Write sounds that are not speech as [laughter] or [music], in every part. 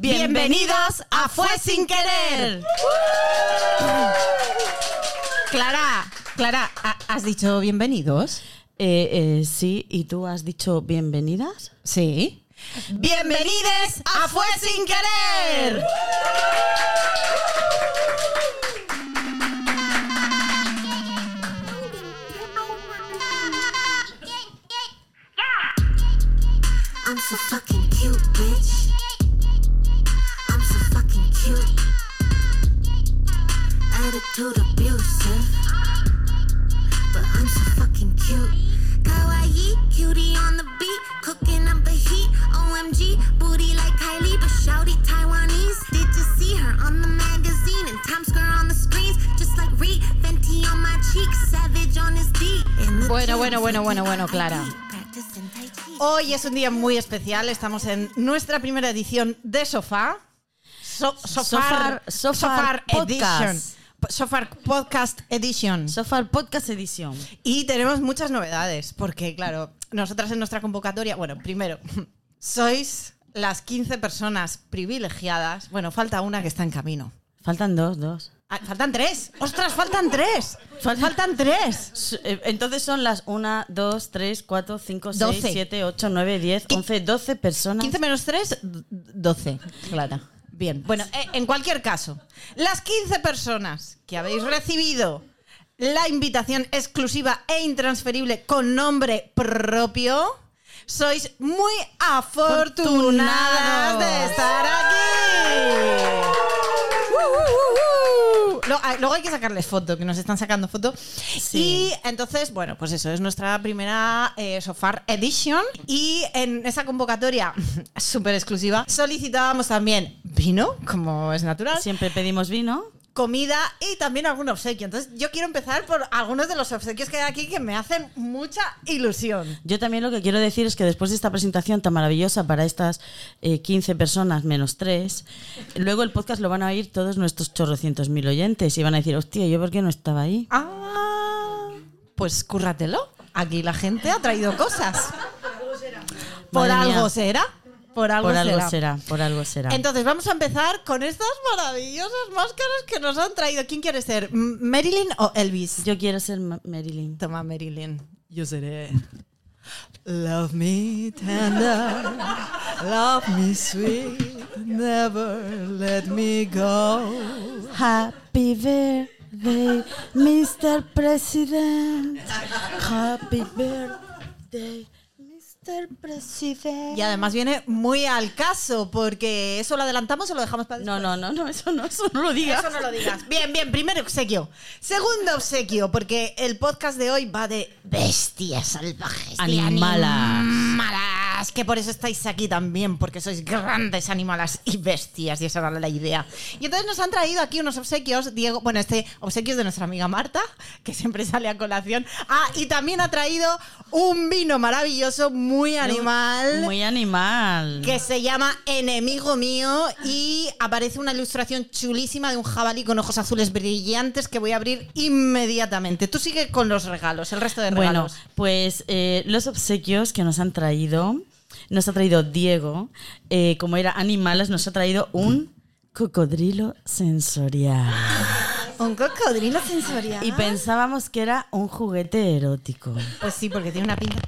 Bienvenidos a Fue Sin Querer. Clara, Clara, ¿ha- ¿has dicho bienvenidos? Eh, eh, sí, ¿y tú has dicho bienvenidas? Sí. Bienvenidos a Fue Sin Querer. I'm so fucking cute, bitch. I'm so fucking cute. Attitude abusive. But I'm so fucking cute. Kawaii, cutie on the beat. Cooking up the heat. OMG, booty like Kylie, but shouty Taiwanese. Did you see her on the magazine? And Times Square on the screens. Just like Reed, Fenty on my cheeks. Savage on his D. In the Bueno, bueno, bueno, bueno, bueno, Clara. Hoy es un día muy especial. Estamos en nuestra primera edición de Sofá. So- Sofar, Sofar- Sofar Podcast. Edition. Sofar Podcast Edition. Sofar Podcast Edición. Y tenemos muchas novedades, porque claro, nosotras en nuestra convocatoria, bueno, primero, [laughs] sois las 15 personas privilegiadas. Bueno, falta una que está en camino. Faltan dos, dos. Ah, faltan tres. ¡Ostras, faltan tres! Faltan tres. Eh, Entonces son las 1, 2, 3, 4, 5, 6, Doce. 7, 8, 9, 10, 11, 12 personas. 15 menos 3, 12. Clara. Bien, bueno, eh, en cualquier caso, las 15 personas que habéis recibido la invitación exclusiva e intransferible con nombre propio, sois muy afortunadas de estar aquí. Ah, Luego hay que sacarles foto, que nos están sacando foto. Y entonces, bueno, pues eso, es nuestra primera eh, Sofar Edition. Y en esa convocatoria [laughs] súper exclusiva solicitábamos también vino, como es natural, Siempre pedimos vino. Comida y también algún obsequio. Entonces yo quiero empezar por algunos de los obsequios que hay aquí que me hacen mucha ilusión. Yo también lo que quiero decir es que después de esta presentación tan maravillosa para estas eh, 15 personas menos 3, luego el podcast lo van a oír todos nuestros chorrocientos mil oyentes y van a decir, hostia, ¿yo por qué no estaba ahí? Ah, pues cúrratelo. Aquí la gente ha traído cosas. Por algo será. Por algo, Por algo será. será, por algo será. Entonces vamos a empezar con estas maravillosas máscaras que nos han traído. ¿Quién quiere ser? ¿Marilyn o Elvis? Yo quiero ser Ma- Marilyn. Toma, Marilyn. Yo seré. Love me tender, love me sweet, never let me go. Happy birthday, Mr. President. Happy birthday, Mr. President. Y además viene muy al caso, porque eso lo adelantamos o lo dejamos para No, después. no, no, no, eso no, eso no lo digas. Eso no lo digas. Bien, bien, primer obsequio. Segundo obsequio, porque el podcast de hoy va de bestias salvajes. de Animalas. Animalas, Que por eso estáis aquí también, porque sois grandes animalas y bestias, y esa era la idea. Y entonces nos han traído aquí unos obsequios, Diego. Bueno, este obsequio es de nuestra amiga Marta, que siempre sale a colación. Ah, y también ha traído un vino maravilloso, muy animal Muy animal. que se llama Enemigo Mío y aparece una ilustración chulísima de un jabalí con ojos azules brillantes que voy a abrir inmediatamente. Tú sigue con los regalos, el resto de Bueno, regalos. pues eh, los obsequios que nos han traído, nos ha traído Diego, eh, como era animales, nos ha traído un cocodrilo sensorial. [gasps] un cocodrilo sensorial. Y pensábamos que era un juguete erótico. pues sí, porque tiene una pinta.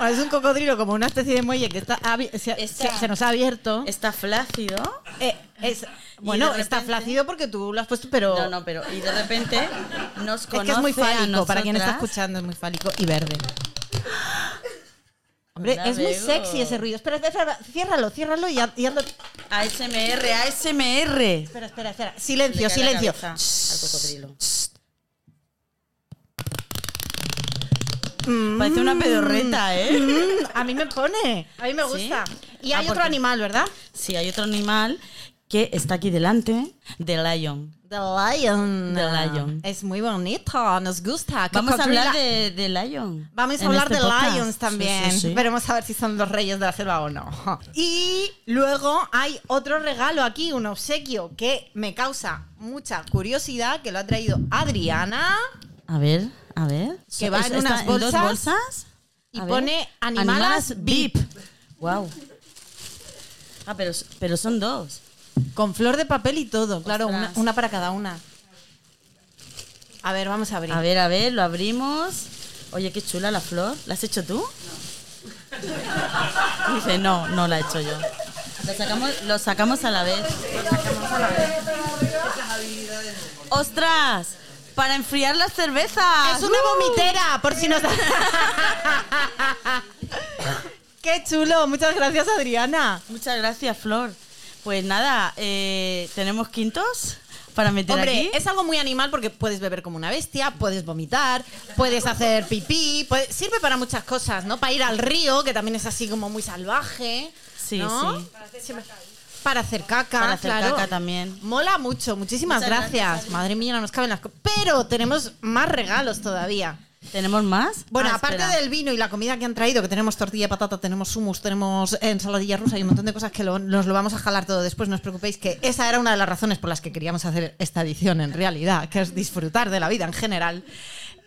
[laughs] Es un cocodrilo como una especie de muelle que está se, Está- se- se nos ha abierto. Está flácido. Eh, es- bueno, está flácido porque tú lo has puesto, pero No, no, pero y de repente nos es conoce que es muy fálico. Para quien está escuchando, es muy fálico y verde. [gasps] Hombre, Hola, es muy sexy ese ruido. Espera, espera, espera, ciérralo, ciérralo y, y hazlo. ASMR, ASMR. Espera, espera, espera. Silencio, silencio. al cocodrilo. Parece una pedorreta, ¿eh? Mm, a mí me pone, a mí me ¿Sí? gusta. Y Ah, hay otro animal, ¿verdad? Sí, hay otro animal que está aquí delante, The Lion. The Lion. The Lion. Es muy bonito, nos gusta. Vamos a hablar de, de Lion. Vamos a hablar este de podcast. Lions también. Sí, sí, sí. Veremos a ver si son los reyes de la selva o no. Y luego hay otro regalo aquí, un obsequio que me causa mucha curiosidad, que lo ha traído Adriana. A ver, a ver. Que va en ¿Está unas dos bolsas bolsas? Y A ver. pone animalas VIP. Wow. Ah, pero, pero son dos. Con flor de papel y todo, claro, una, para cada una. A ver, vamos a abrir. A ver, a ver, lo abrimos. Oye, qué chula la flor. ¿La has hecho tú? Dice, no, no la he hecho yo. Lo sacamos, lo sacamos a la vez. ¡Ostras! Para enfriar las cervezas. Es una vomitera, por si nos... [laughs] ¡Qué chulo! Muchas gracias, Adriana. Muchas gracias, Flor. Pues nada, eh, ¿tenemos quintos para meter Hombre, aquí? es algo muy animal porque puedes beber como una bestia, puedes vomitar, puedes hacer pipí, puede- sirve para muchas cosas, ¿no? Para ir al río, que también es así como muy salvaje. Sí, ¿no? sí. Para hacer caca, Para hacer claro. caca también. Mola mucho, muchísimas Muchas gracias. gracias, Madre mía, no nos caben las cosas. Pero tenemos más regalos todavía. ¿Tenemos más? Bueno, Ah, aparte espera. del vino y la comida que han traído, que tenemos tortilla de patata, tenemos hummus, tenemos ensaladilla rusa y un montón de cosas que lo- nos lo vamos a jalar todo después, no os preocupéis, que esa era una de las razones por las que queríamos hacer esta edición en realidad, que es disfrutar de la vida en general.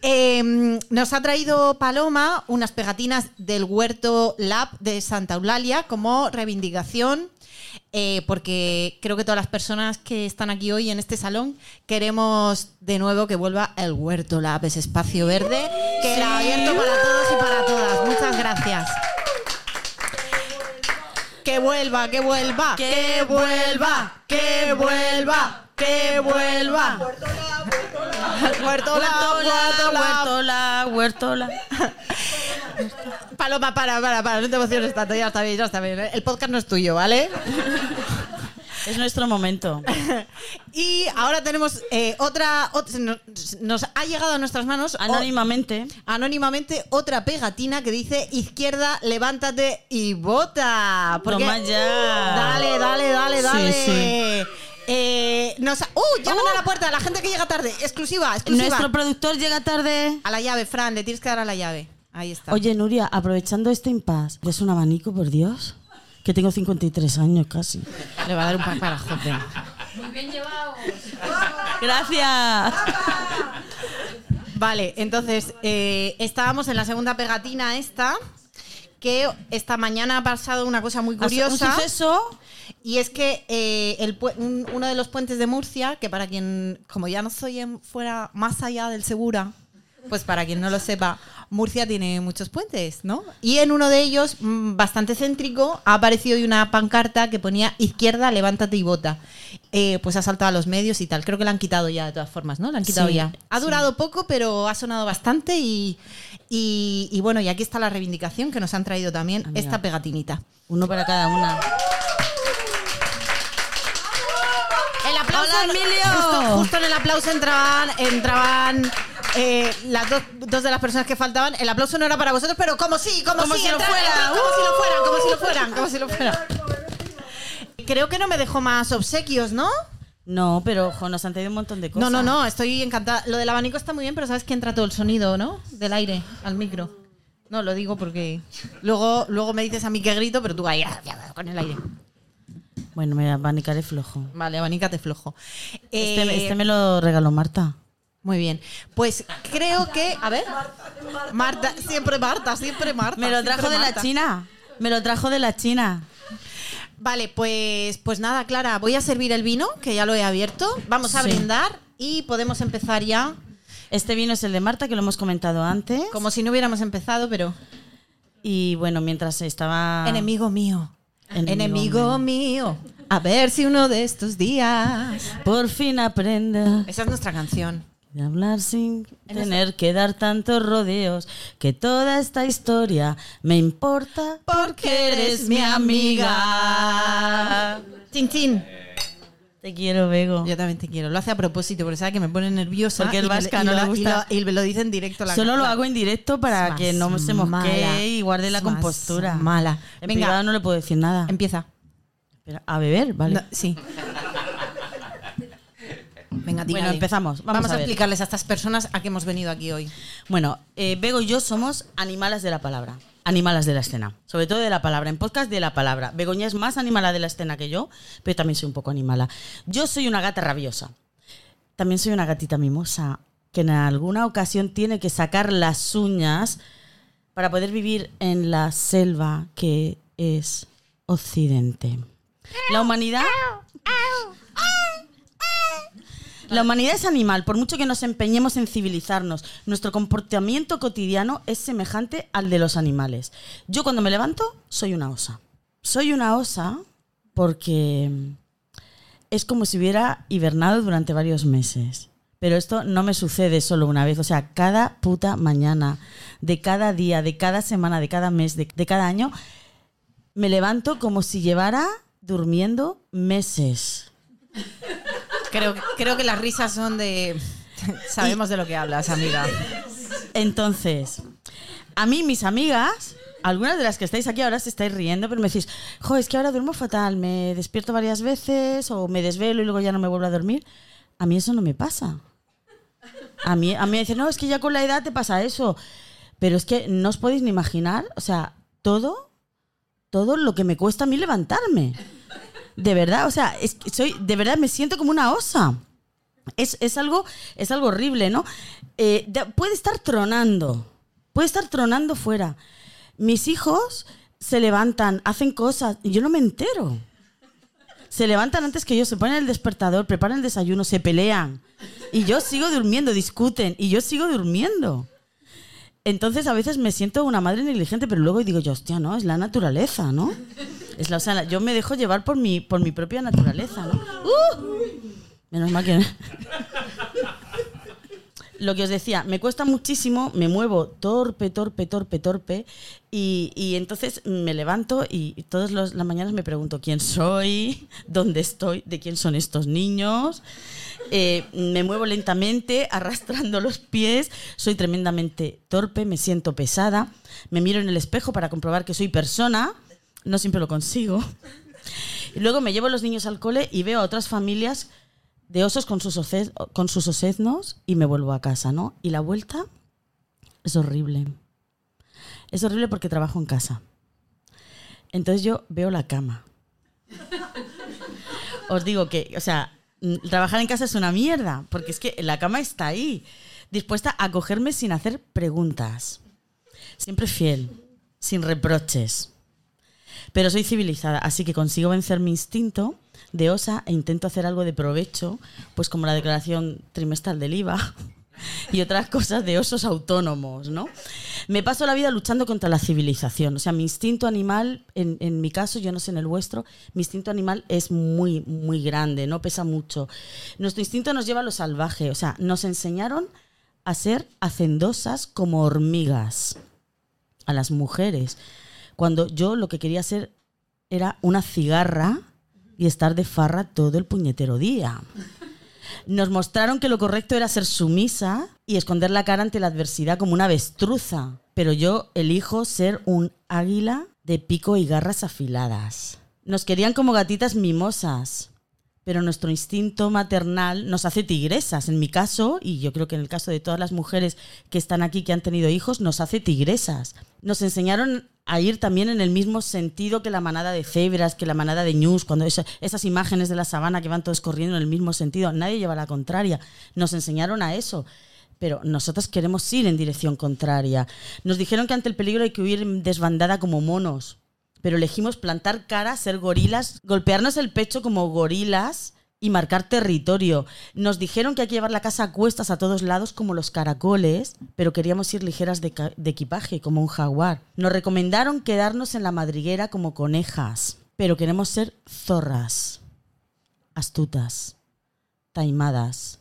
Eh, nos ha traído Paloma unas pegatinas del Huerto Lab de Santa Eulalia como reivindicación eh, porque creo que todas las personas que están aquí hoy en este salón queremos de nuevo que vuelva el Huerto Lab, ese espacio verde que era abierto para todos y para todas. Muchas gracias. Que vuelva, que vuelva, Que vuelva, que vuelva, que vuelva. Huerto Lab. Huertola, Huertola. Paloma, para, para, para, no te emociones tanto, ya está bien, ya está bien. ¿eh? El podcast no es tuyo, ¿vale? Es nuestro momento. [laughs] Y ahora tenemos eh, otra, ot- nos, nos ha llegado a nuestras manos o- Anónimamente. anónimamente otra pegatina que dice izquierda, levántate y vota. Porque- Toma ya. Dale, dale, dale, Sí, dale. sí. Eh, nos ha- ¡Uh! Llaman a la puerta, la gente que llega tarde. Exclusiva, exclusiva. Nuestro productor llega tarde. A la llave, Fran, le tienes que dar a la llave. Ahí está. Oye, Nuria, aprovechando este impasse, ¿eres un abanico, por Dios? Que tengo 53 años casi. le va a dar un pack para joder. Gracias. Vale, entonces eh, estábamos en la segunda pegatina esta, que esta mañana ha pasado una cosa muy Un curiosa. suceso. Y es que eh, el un- uno de los puentes de Murcia, que para quien, como ya no soy en- fuera más allá del Segura, pues para quien no lo sepa, Murcia tiene muchos puentes, ¿no? Y en uno de ellos, mm, bastante céntrico, ha aparecido una pancarta que ponía izquierda, levántate y vota. Eh, pues ha saltado a los medios y tal. Creo que la han quitado ya de todas formas, ¿no? La han quitado Sí, ya. Ha durado poco, pero ha sonado bastante y, y- y bueno, y aquí está la reivindicación que nos han traído también Amiga. esta pegatinita. Uno para cada una. El aplauso. ¡Hola, Emilio! Justo, justo en el aplauso entraban, entraban eh, las dos, dos de las personas que faltaban. El aplauso no era para vosotros, pero como si, como, Como si, entraban, fuera. entraban, como si lo fueran, como si lo fueran, como si lo fueran. Creo que no me dejó más obsequios, ¿no? No, pero ojo, nos han traído un montón de No, cosas. no, no, estoy encantada. Lo del abanico está muy bien, pero sabes que entra todo el sonido, ¿no? Del aire al micro. No, lo digo porque luego, luego me dices a mí que grito, pero tú ahí con el aire. Bueno, me abanicaré flojo. Vale, abanícate flojo. Este, Eh, este me lo regaló Marta. Muy bien. Pues creo que. A ver. Marta, siempre Marta, siempre Marta. Me lo trajo de la. China. Me lo trajo de la China. Vale, pues, pues nada, Clara, voy a servir el vino, que ya lo he abierto. Vamos a Sí. brindar y podemos empezar ya. Este vino es el de Marta, que lo hemos comentado antes. Como si no hubiéramos empezado, pero. Y bueno, mientras estaba. Enemigo mío. Enemigo Enemigo, mío. A ver si uno de estos días. Por fin aprenda Esa es nuestra canción. De hablar sin En tener que dar tantos rodeos. Que toda esta historia me importa porque eres mi amiga. Chin, chin. Te quiero, Bego. Yo también te quiero. Lo hace a propósito, porque sabe que me pone nerviosa. Porque el y vasca y no le y gusta. lo- Y, lo dice en directo. La, Solo lo hago en directo para que no se mosquee y guarde la compostura. mala. En Venga. privado no le puedo decir nada. Empieza. Espera, a beber, vale. No, sí. Venga, Bueno, dígale. empezamos. Vamos a, explicarles a estas personas a qué hemos venido aquí hoy. Bueno, eh, Bego y yo somos animalas de la palabra. Animalas de la escena. Sobre todo de la palabra. En podcast de la palabra. Begoña es más animala de la escena que yo, pero también soy un poco animala. Yo soy una gata rabiosa. También soy una gatita mimosa que en alguna ocasión tiene que sacar las uñas para poder vivir en la selva que es Occidente. La humanidad. La humanidad es animal, por mucho que nos empeñemos en civilizarnos, nuestro comportamiento cotidiano es semejante al de los animales. Yo cuando me levanto soy una osa. Soy una osa porque es como si hubiera hibernado durante varios meses. Pero esto no me sucede solo una vez, o sea, cada puta mañana, de cada día, de cada semana, de cada mes, de, de cada año, me levanto como si llevara durmiendo meses. Creo, creo que las risas son de... [laughs] Sabemos de lo que hablas, amiga. Entonces, a mí mis amigas, algunas de las que estáis aquí ahora se estáis riendo, pero me decís, jo, es que ahora duermo fatal, me despierto varias veces o me desvelo y luego ya no me vuelvo a dormir. A mí eso no me pasa. A mí, a mí me dicen, no, es que ya con la edad te pasa eso. Pero es que no os podéis ni imaginar, o sea, todo, todo lo que me cuesta a mí levantarme. De verdad, o sea, soy, de verdad me siento como una osa. Es, es algo, es algo horrible, ¿no? Eh, de- puede estar tronando, puede estar tronando fuera. Mis hijos se levantan, hacen cosas y yo no me entero. Se levantan antes que yo, se ponen el despertador, preparan el desayuno, se pelean. Y yo sigo durmiendo, discuten y yo sigo durmiendo. Entonces a veces me siento una madre negligente, pero luego digo yo, hostia, no, es la naturaleza, ¿no? Es la, o sea, yo me dejo llevar por mi, por mi propia naturaleza, ¿no? ¡Uh! Menos mal que... [laughs] Lo que os decía, me cuesta muchísimo, me muevo torpe, torpe, torpe, torpe, y, y entonces me levanto y, todas las mañanas me pregunto quién soy, dónde estoy, de quién son estos niños. Eh, me muevo lentamente, [laughs] arrastrando los pies, soy tremendamente torpe, me siento pesada, me miro en el espejo para comprobar que soy persona, no siempre lo consigo. Y luego me llevo los niños al cole y veo a otras familias de osos con sus, oce- con sus y me vuelvo a casa, ¿no? Y la vuelta es horrible. Es horrible porque trabajo en casa. Entonces yo veo la cama. Os digo que, o sea, mm, trabajar en casa es una mierda, porque es que la cama está ahí, dispuesta a cogerme sin hacer preguntas. Siempre fiel, sin reproches. Pero soy civilizada, así que consigo vencer mi instinto de osa e intento hacer algo de provecho, pues como la declaración trimestral del IVA [laughs] y otras cosas de osos autónomos, ¿no? Me paso la vida luchando contra la civilización. O sea, mi instinto animal, en, en mi caso, yo no sé en el vuestro, mi instinto animal es muy, muy grande, no pesa mucho. Nuestro instinto nos lleva a lo salvaje. O sea, nos enseñaron a ser hacendosas como hormigas a las mujeres. Cuando yo lo que quería ser era una cigarra y estar de farra todo el puñetero día. Nos mostraron que lo correcto era ser sumisa y esconder la cara ante la adversidad como una avestruza. Pero yo elijo ser un águila de pico y garras afiladas. Nos querían como gatitas mimosas, pero nuestro instinto maternal nos hace tigresas. En mi caso, y yo creo que en el caso de todas las mujeres que están aquí que han tenido hijos, nos hace tigresas. Nos enseñaron a ir también en el mismo sentido que la manada de cebras, que la manada de ñus, cuando esa- esas imágenes de la sabana que van todos corriendo en el mismo sentido, nadie lleva la contraria. Nos enseñaron a eso. Pero nosotros queremos ir en dirección contraria. Nos dijeron que ante el peligro hay que huir desbandada como monos pero elegimos plantar cara, ser gorilas, golpearnos el pecho como gorilas y marcar territorio. Nos dijeron que hay que llevar la casa a cuestas a todos lados como los caracoles, pero queríamos ir ligeras de, de equipaje como un jaguar. Nos recomendaron quedarnos en la madriguera como conejas, pero queremos ser zorras, astutas, taimadas.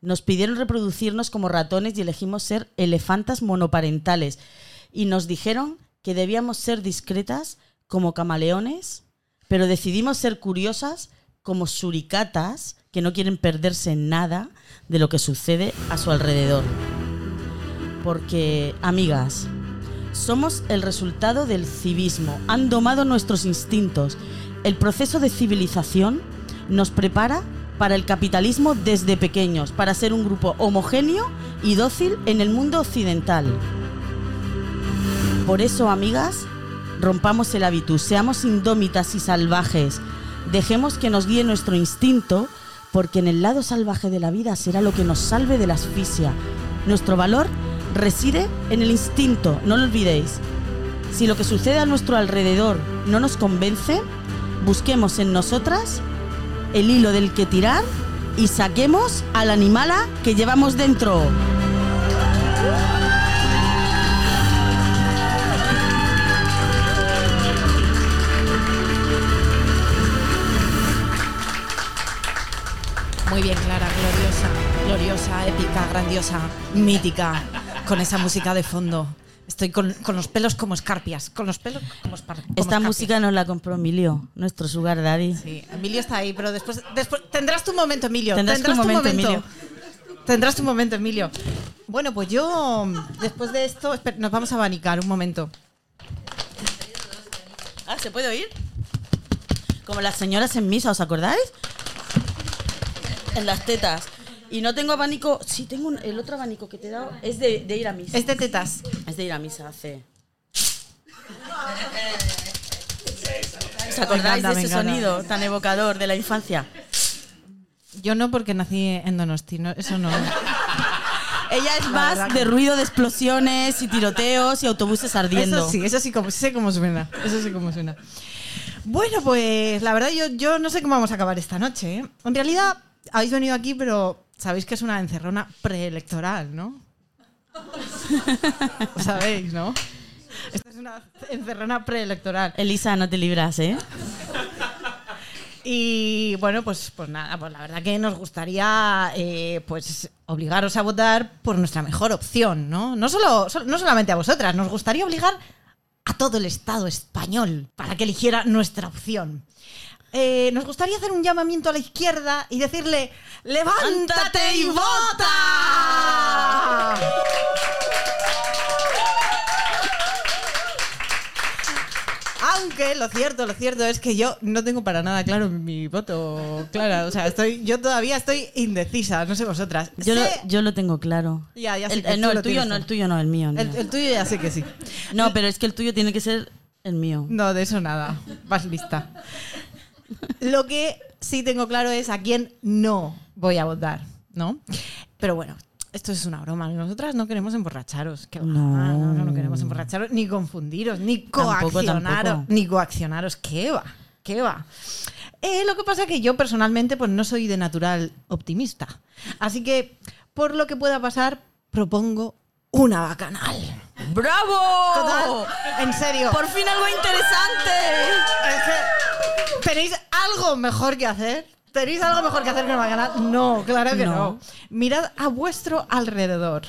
Nos pidieron reproducirnos como ratones y elegimos ser elefantas monoparentales. Y nos dijeron que debíamos ser discretas como camaleones, pero decidimos ser curiosas como suricatas que no quieren perderse nada de lo que sucede a su alrededor. Porque, amigas, somos el resultado del civismo. Han domado nuestros instintos. El proceso de civilización nos prepara para el capitalismo desde pequeños, para ser un grupo homogéneo y dócil en el mundo occidental. Por eso, amigas, rompamos el hábitus, seamos indómitas y salvajes. Dejemos que nos guíe nuestro instinto, porque en el lado salvaje de la vida será lo que nos salve de la asfixia. Nuestro valor reside en el instinto, no lo olvidéis. Si lo que sucede a nuestro alrededor no nos convence, busquemos en nosotras el hilo del que tirar y saquemos al animala que llevamos dentro. Muy bien, Clara, gloriosa, gloriosa, épica, grandiosa, mítica, con esa música de fondo. Estoy con, con los pelos como escarpias, con los pelos como, espar- como Esta escarpias. música nos la compró Emilio, nuestro sugar daddy. Sí, Emilio está ahí, pero después, después tendrás tu momento, Emilio. Tendrás tu momento, Emilio. Tendrás tu momento, Emilio. Bueno, pues yo, después de esto, esper- nos vamos a abanicar un momento. Ah, ¿se puede oír? Como las señoras en misa, ¿os acordáis? En las tetas. Y no tengo abanico. Sí, tengo un- el otro abanico que te he dado. Es de, de ir a misa. Es de tetas. Es de ir a misa hace. ¿Os acordáis encanta, de me ese encanta. sonido tan evocador de la infancia? Yo no, porque nací en Donosti, no, eso no. Ella es más de ruido de explosiones y tiroteos y autobuses ardiendo. Eso sí, eso sí, como, sé cómo suena. Eso sí cómo suena. Bueno, pues la verdad yo, yo no sé cómo vamos a acabar esta noche. ¿eh? En realidad habéis venido aquí, pero sabéis que es una encerrona preelectoral, ¿no? Lo sabéis, ¿no? Esta es una encerrona preelectoral. Elisa, no te libras, ¿eh? [laughs] Y bueno, pues, pues nada, pues la verdad que nos gustaría eh, pues obligaros a votar por nuestra mejor opción, ¿no? No, solo, sol- no solamente a vosotras, nos gustaría obligar a todo el Estado español para que eligiera nuestra opción. Eh, nos gustaría hacer un llamamiento a la izquierda y decirle ¡Levántate y vota! Aunque lo cierto, lo cierto es que yo no tengo para nada claro mi voto, Clara. O sea, estoy, yo todavía estoy indecisa, no sé vosotras. Yo, lo, yo lo tengo claro. Ya, ya sé El- que el- tú no, el tuyo no, el tuyo no, el mío. el el tuyo ya sé que sí. No, pero es que el tuyo tiene que ser el mío. No, de eso nada. Vas lista. Lo que sí tengo claro es a quién no voy a votar, ¿no? Pero bueno, esto es una broma. Nosotras no queremos emborracharos. que va, No. no, no, queremos emborracharos, ni confundiros, ni Tampoco, coaccionaros, tampoco. ni coaccionaros. ¿Qué va? ¿Qué va? Eh, lo que pasa es que yo personalmente pues no soy de natural optimista. Así que, por lo que pueda pasar, propongo una bacanal. ¡Bravo! Total, en serio. ¡Por fin algo interesante! Es que, ¿Tenéis algo mejor que hacer? ¿Tenéis algo mejor que hacer que bacanal? No, claro que no. No. Mirad a vuestro alrededor.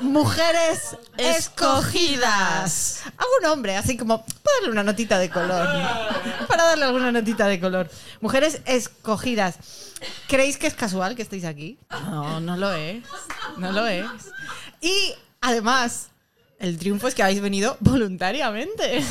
Mujeres escogidas. Un hombre, así como para darle una notita de color. Para darle alguna notita de color. Mujeres escogidas. ¿Creéis que es casual que estéis aquí? No, no lo es. No lo es. Y además, el triunfo es que habéis venido voluntariamente.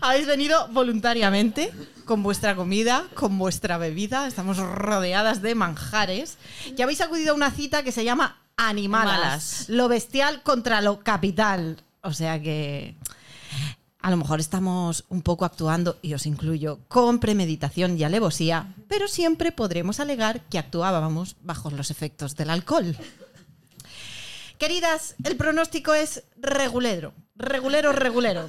Habéis venido voluntariamente con vuestra comida, con vuestra bebida. Estamos rodeadas de manjares. Y habéis acudido a una cita que se llama Animalas. Malas. Lo bestial contra lo capital. O sea que a lo mejor estamos un poco actuando, y os incluyo, con premeditación y alevosía, pero siempre podremos alegar que actuábamos bajo los efectos del alcohol. Queridas, el pronóstico es regulero. Regulero, regulero.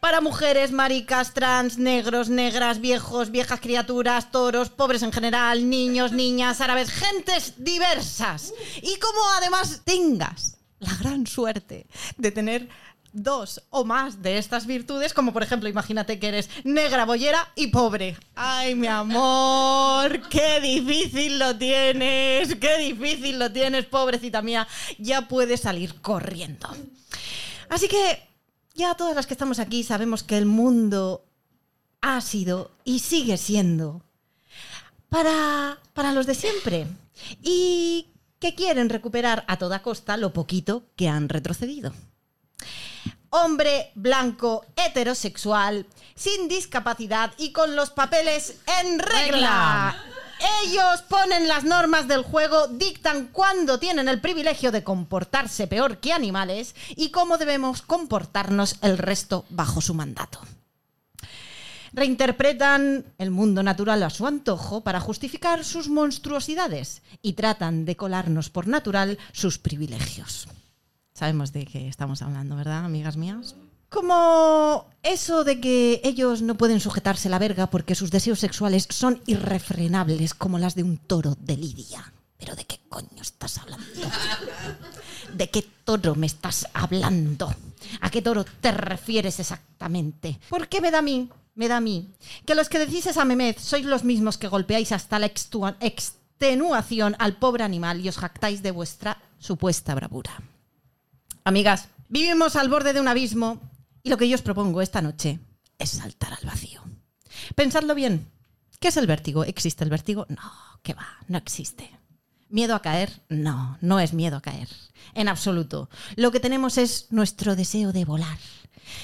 Para mujeres, maricas, trans, negros, negras, viejos, viejas criaturas, toros, pobres en general, niños, niñas, árabes, gentes diversas. Y como además tengas la gran suerte de tener dos o más de estas virtudes, como por ejemplo, imagínate que eres negra, bollera y pobre. Ay, mi amor, qué difícil lo tienes, qué difícil lo tienes, pobrecita mía. Ya puedes salir corriendo. Así que ya todas las que estamos aquí sabemos que el mundo ha sido y sigue siendo para, para los de siempre y que quieren recuperar a toda costa lo poquito que han retrocedido. Hombre blanco, heterosexual, sin discapacidad y con los papeles en regla. Ellos ponen las normas del juego, dictan cuándo tienen el privilegio de comportarse peor que animales y cómo debemos comportarnos el resto bajo su mandato. Reinterpretan el mundo natural a su antojo para justificar sus monstruosidades y tratan de colarnos por natural sus privilegios. Sabemos de qué estamos hablando, ¿verdad, amigas mías? Como eso de que ellos no pueden sujetarse la verga porque sus deseos sexuales son irrefrenables como las de un toro de Lidia. ¿Pero de qué coño estás hablando? ¿De qué toro me estás hablando? ¿A qué toro te refieres exactamente? ¿Por qué me da a mí? Me da a mí. Que los que decís esa memez sois los mismos que golpeáis hasta la extenuación al pobre animal y os jactáis de vuestra supuesta bravura. Amigas, vivimos al borde de un abismo y lo que yo os propongo esta noche es saltar al vacío. Pensadlo bien. ¿Qué es el vértigo? ¿Existe el vértigo? No, que va, no existe. ¿Miedo a caer? No, no es miedo a caer. En absoluto. Lo que tenemos es nuestro deseo de volar,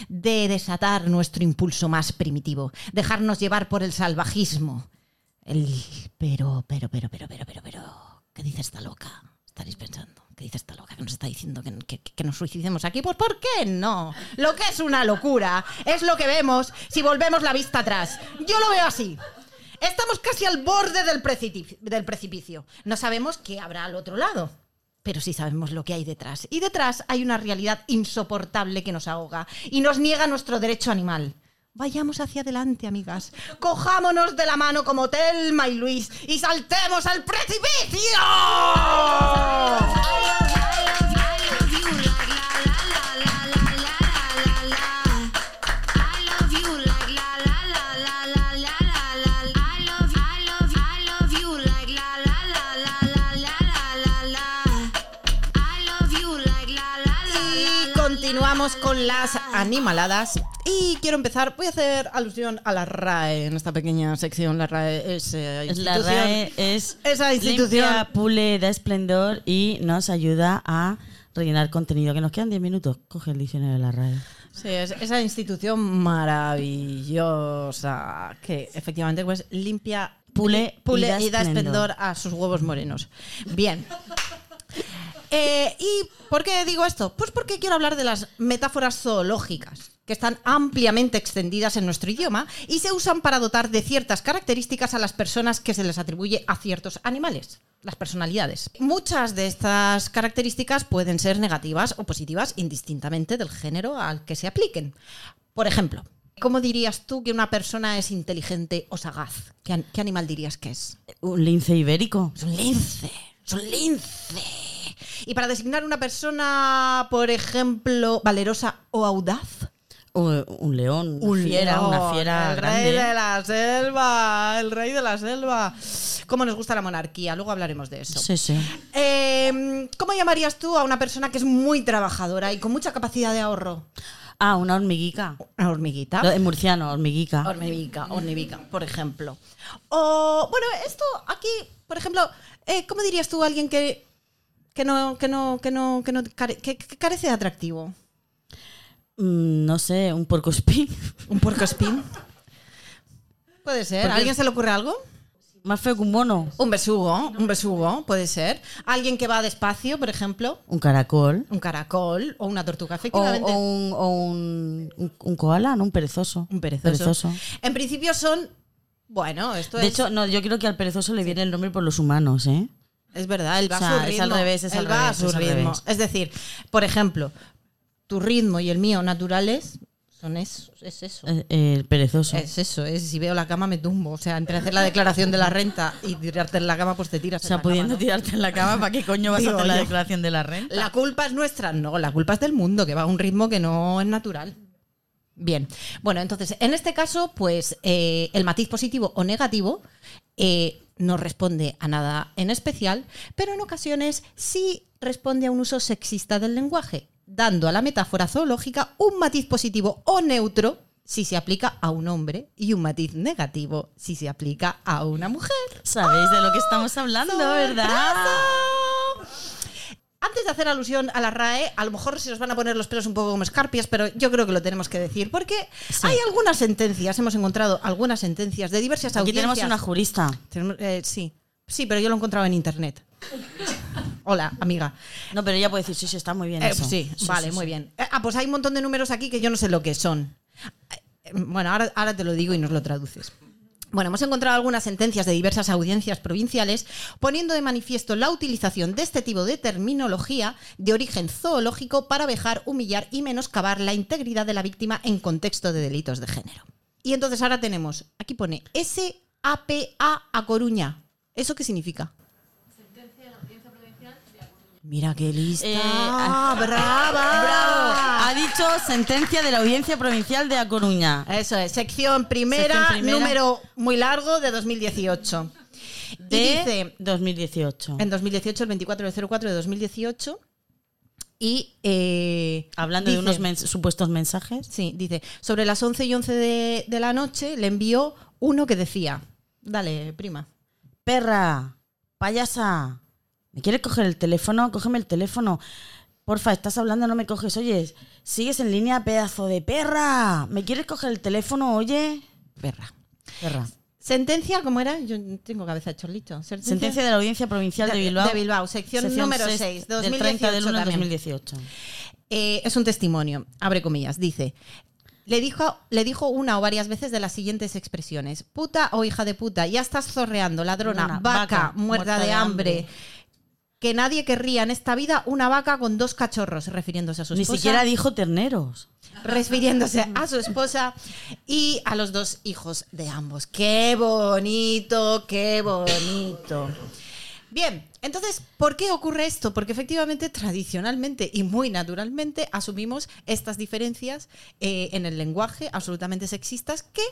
de desatar nuestro impulso más primitivo, dejarnos llevar por el salvajismo. El pero, pero, pero, pero, pero, pero, pero. ¿Qué dice esta loca? Estaréis pensando. ¿Qué dice esta loca que nos está diciendo que, que- nos suicidemos aquí? Pues ¿por qué no? Lo que es una locura es lo que vemos si volvemos la vista atrás. Yo lo veo así. Estamos casi al borde del del precipicio. No sabemos qué habrá al otro lado, pero sí sabemos lo que hay detrás. Y detrás hay una realidad insoportable que nos ahoga y nos niega nuestro derecho animal. Vayamos hacia adelante, amigas. Cojámonos de la mano como Telma y Luis y saltemos al precipicio. Y continuamos con las animaladas. Y quiero empezar, voy a hacer alusión a la RAE en esta pequeña sección. La RAE es, eh, Es la institución- RAE es esa institución limpia, pule, da esplendor y nos ayuda a rellenar contenido. Que nos quedan 10 minutos. Coge el diccionario de la RAE. Sí, es esa institución maravillosa que efectivamente pues limpia, Pule pule y da y da esplendor a sus huevos morenos. Bien. Eh, ¿Y por qué digo esto? Pues porque quiero hablar de las metáforas zoológicas, que están ampliamente extendidas en nuestro idioma y se usan para dotar de ciertas características a las personas que se les atribuye a ciertos animales, las personalidades. Muchas de estas características pueden ser negativas o positivas indistintamente del género al que se apliquen. Por ejemplo, ¿cómo dirías tú que una persona es inteligente o sagaz? ¿Qué, qué animal dirías que es? Un lince ibérico. Es un lince. Es un lince. Y para designar una persona, por ejemplo, valerosa o audaz. Un león, una fiera, león, una fiera el grande. rey de la selva, el rey de la selva. ¿Cómo nos gusta la monarquía? Luego hablaremos de eso. Sí, sí. Eh, ¿Cómo llamarías tú a una persona que es muy trabajadora y con mucha capacidad de ahorro? Ah, una hormiguica. Una hormiguita. En murciano, hormiguica. Hormiga, hormiga, por ejemplo. O, bueno, esto aquí, por ejemplo, eh, ¿cómo dirías tú a alguien que, que no, que no, que no, que no care- que- que carece de atractivo? Mm, no sé, un porcospín. [laughs] ¿Un puercoespín? Puede ser. ¿A alguien se le ocurre algo? Más feo que un mono. Un besugo, un besugo, puede ser. Alguien que va despacio, por ejemplo. Un caracol. Un caracol o una tortuga, efectivamente. o un, o un, un- un koala, ¿no? Un perezoso. un perezoso. Perezoso. En principio son. Bueno, esto De es. hecho, no, yo creo que al perezoso le viene el nombre por los humanos, ¿eh? Es verdad, él va O sea, a su es al revés, es él al va revés, a su es ritmo. revés. Es decir, por ejemplo, tu ritmo y el mío naturales son eso, es eso. Eh, eh, El perezoso. Es eso, es si veo la cama me tumbo. O sea, entre hacer la declaración de la renta y tirarte en la cama, pues te tiras o en sea, la pudiendo cama, ¿no? tirarte en la cama, ¿para qué coño vas Digo a hacer la yo. declaración de la renta? ¿La culpa es nuestra? No, la culpa es del mundo, que va a un ritmo que no es natural. Bien, bueno, entonces, en este caso, pues eh, el matiz positivo o negativo eh, no responde a nada en especial, pero en ocasiones sí responde a un uso sexista del lenguaje, dando a la metáfora zoológica un matiz positivo o neutro si se aplica a un hombre y un matiz negativo si se aplica a una mujer. Sabéis de lo que estamos hablando, ¿verdad? Antes de hacer alusión a la RAE, a lo mejor se nos van a poner los pelos un poco como escarpias, pero yo creo que lo tenemos que decir, porque Sí. hay algunas sentencias, hemos encontrado algunas sentencias de diversas Aquí audiencias. tenemos una jurista. Tenemos- eh, sí, sí, pero yo lo he encontrado en internet. Hola, amiga. No, pero ella puede decir, sí, sí, está muy bien Eh, eso. sí, vale, sí, muy bien. Eh, ah, pues hay un montón de números aquí que yo no sé lo que son. Eh, Bueno, ahora, ahora te lo digo y nos lo traduces. Bueno, hemos encontrado algunas sentencias de diversas audiencias provinciales poniendo de manifiesto la utilización de este tipo de terminología de origen zoológico para vejar, humillar y menoscabar la integridad de la víctima en contexto de delitos de género. Y entonces ahora tenemos, aquí pone SAPA a Coruña. ¿Eso qué significa? Mira qué lista. Eh, ¡Brava! Bravo. Ha dicho sentencia de la Audiencia Provincial de A Coruña. Eso es, sección primera, Sección primera. número muy largo de 2018. Y De dice, 2018. en 2018, el 24 de 04 de 2018, y... eh, Hablando de dice- unos mens- supuestos mensajes. Sí, dice, sobre las 11 y 11 de, de la noche le envió uno que decía, dale, prima. Perra, payasa, ¿me quieres coger el teléfono? Cógeme el teléfono. Porfa, estás hablando, no me coges. Oye, sigues en línea, pedazo de perra. ¿Me quieres coger el teléfono, oye? Perra. Perra. Sentencia, ¿cómo era? Yo tengo cabeza de chorlito. Sentencia de la Audiencia Provincial de, Bilbao. De Bilbao, sección, número seis 6, del 30 del 1 de también. 2018. Eh, es un testimonio, abre comillas, dice. Le dijo, le dijo una o varias veces de las siguientes expresiones: puta o hija de puta, ya estás zorreando, ladrona, Ladrona, vaca, vaca, muerta, de, hambre. Que nadie querría en esta vida una vaca con dos cachorros, refiriéndose a su Ni esposa. siquiera dijo terneros. refiriéndose a su esposa y a los dos hijos de ambos. ¡Qué bonito, qué bonito! Bien, entonces, ¿por qué ocurre esto? Porque efectivamente, tradicionalmente y muy naturalmente, asumimos estas diferencias eh, en el lenguaje absolutamente sexistas que.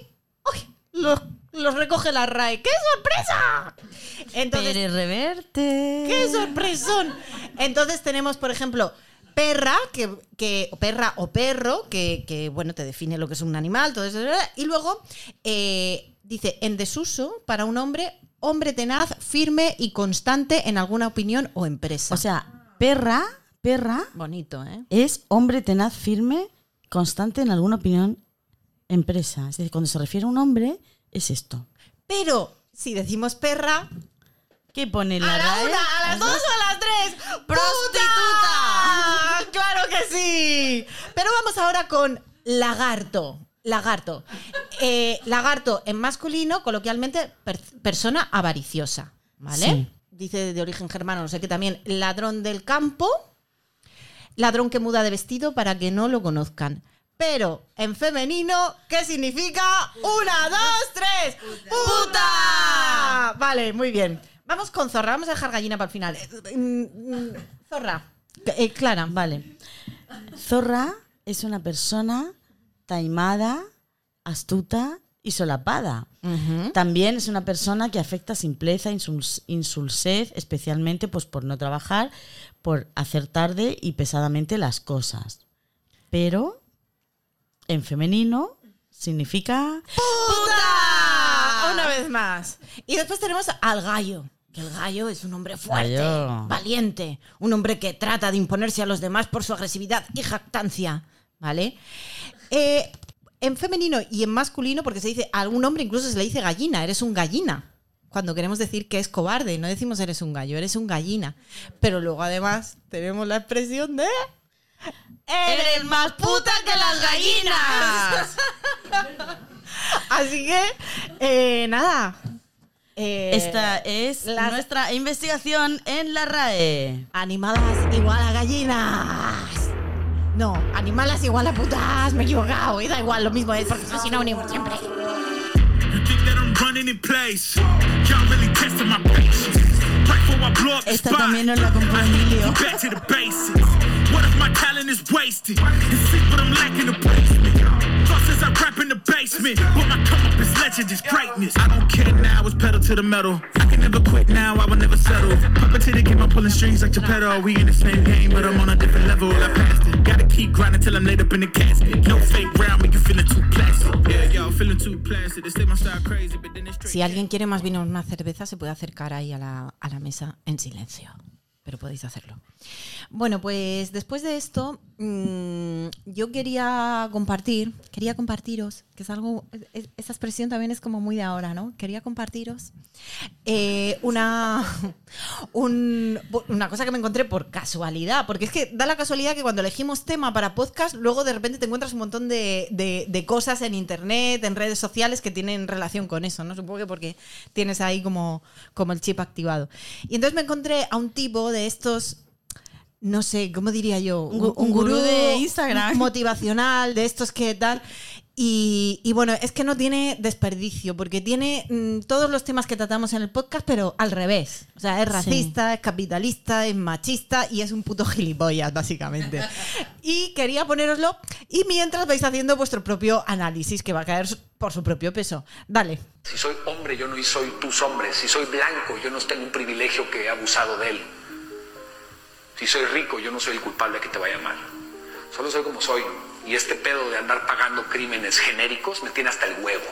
Los, los recoge la RAE. ¡Qué sorpresa! Entonces, Pere Reverte. ¡Qué sorpresón! Entonces tenemos, por ejemplo, perra, que, que- o perra o perro, que, que, bueno, te define lo que es un animal, todo eso. Y luego eh, dice, en desuso para un hombre, hombre tenaz, firme y constante en alguna opinión o empresa. O sea, perra, perra bonito, ¿eh? es hombre tenaz, firme, constante en alguna opinión, empresa. Es decir, cuando se refiere a un hombre, es esto. Pero si decimos perra, ¿Qué pone a la la RAE? una, a las dos o a las tres. ¡Prostituta! ¡Claro que sí! Pero vamos ahora con lagarto. Lagarto. Eh, lagarto en masculino, coloquialmente, per- persona avariciosa. ¿Vale? Sí. Dice de origen germano, no sé qué también, ladrón del campo, ladrón que muda de vestido para que no lo conozcan. Pero en femenino, ¿qué significa? Una, dos, tres. ¡Puta! Vale, muy bien. Vamos con zorra. Vamos a dejar gallina para el final. Eh, mm, mm, Zorra. Eh, Clara. Vale. Zorra es una persona taimada, astuta y solapada. También es una persona que afecta simpleza, insuls- insulsez, especialmente pues, por no trabajar, por hacer tarde y pesadamente las cosas. Pero en femenino significa ¡Puta! Una vez más. Y después tenemos al gallo. Que el gallo es un hombre fuerte, Gallo. valiente, un hombre que trata de imponerse a los demás por su agresividad y jactancia. ¿Vale? Eh, en femenino y en masculino, porque se dice a algún hombre incluso se le dice gallina, eres un gallina. Cuando queremos decir que es cobarde, no decimos eres un gallo, eres un gallina. Pero luego además tenemos la expresión de. ¡Eres más puta que las gallinas! [laughs] Así que, eh, nada. Eh, Esta es las- nuestra investigación en la RAE. Animadas igual a gallinas. No, animalas igual a putas. Me he equivocado. Y da igual, lo mismo es porque es sinónimo siempre. You think that I'm running in place? Y'all really testing my patience. Esta también nos la compró Emilio. Back to the basics. What if my talent is wasted? And see what I'm lacking the basement. In the basement, but my come up is legend, is greatness. I don't care now, it's pedal to the metal. I can never quit now, I will never settle. Up until they game, I'm pulling strings like Geppetto. We in the same game, but I'm on a different level. I passed it. Gotta keep grinding till I'm laid up in the casket. No fake round, make you feeling too plastic. Yeah, yo, feeling too plastic. They say my style crazy, but then it's straight. Si alguien quiere más vino o una cerveza, se puede acercar ahí a la, a la mesa en silencio. Pero podéis hacerlo. Bueno, pues después de esto, mm, yo quería compartir, quería compartiros, que es algo, es- esa expresión también es como muy de ahora, ¿no? Quería compartiros eh, una, [laughs] un- una cosa que me encontré por casualidad, porque es que da la casualidad que cuando elegimos tema para podcast, luego de repente te encuentras un montón de, de- de cosas en internet, en redes sociales que tienen relación con eso, ¿no? Supongo que porque tienes ahí como, como el chip activado. Y entonces me encontré a un tipo de estos no sé, ¿cómo diría yo? Un gu- un gurú de Instagram. [laughs] Motivacional, de estos que tal. Y, y bueno, es que no tiene desperdicio, porque tiene mm, todos los temas que tratamos en el podcast, pero al revés. O sea, es racista, es capitalista, es machista y es un puto gilipollas, básicamente. [laughs] y quería poneroslo. Y mientras vais haciendo vuestro propio análisis, que va a caer por su propio peso. Dale. Si soy hombre, yo no soy tus hombres. Si soy blanco, yo no tengo un privilegio que he abusado de él. Si soy rico, yo no soy el culpable de que te vaya mal. Solo soy como soy. Y este pedo de andar pagando crímenes genéricos me tiene hasta el huevo.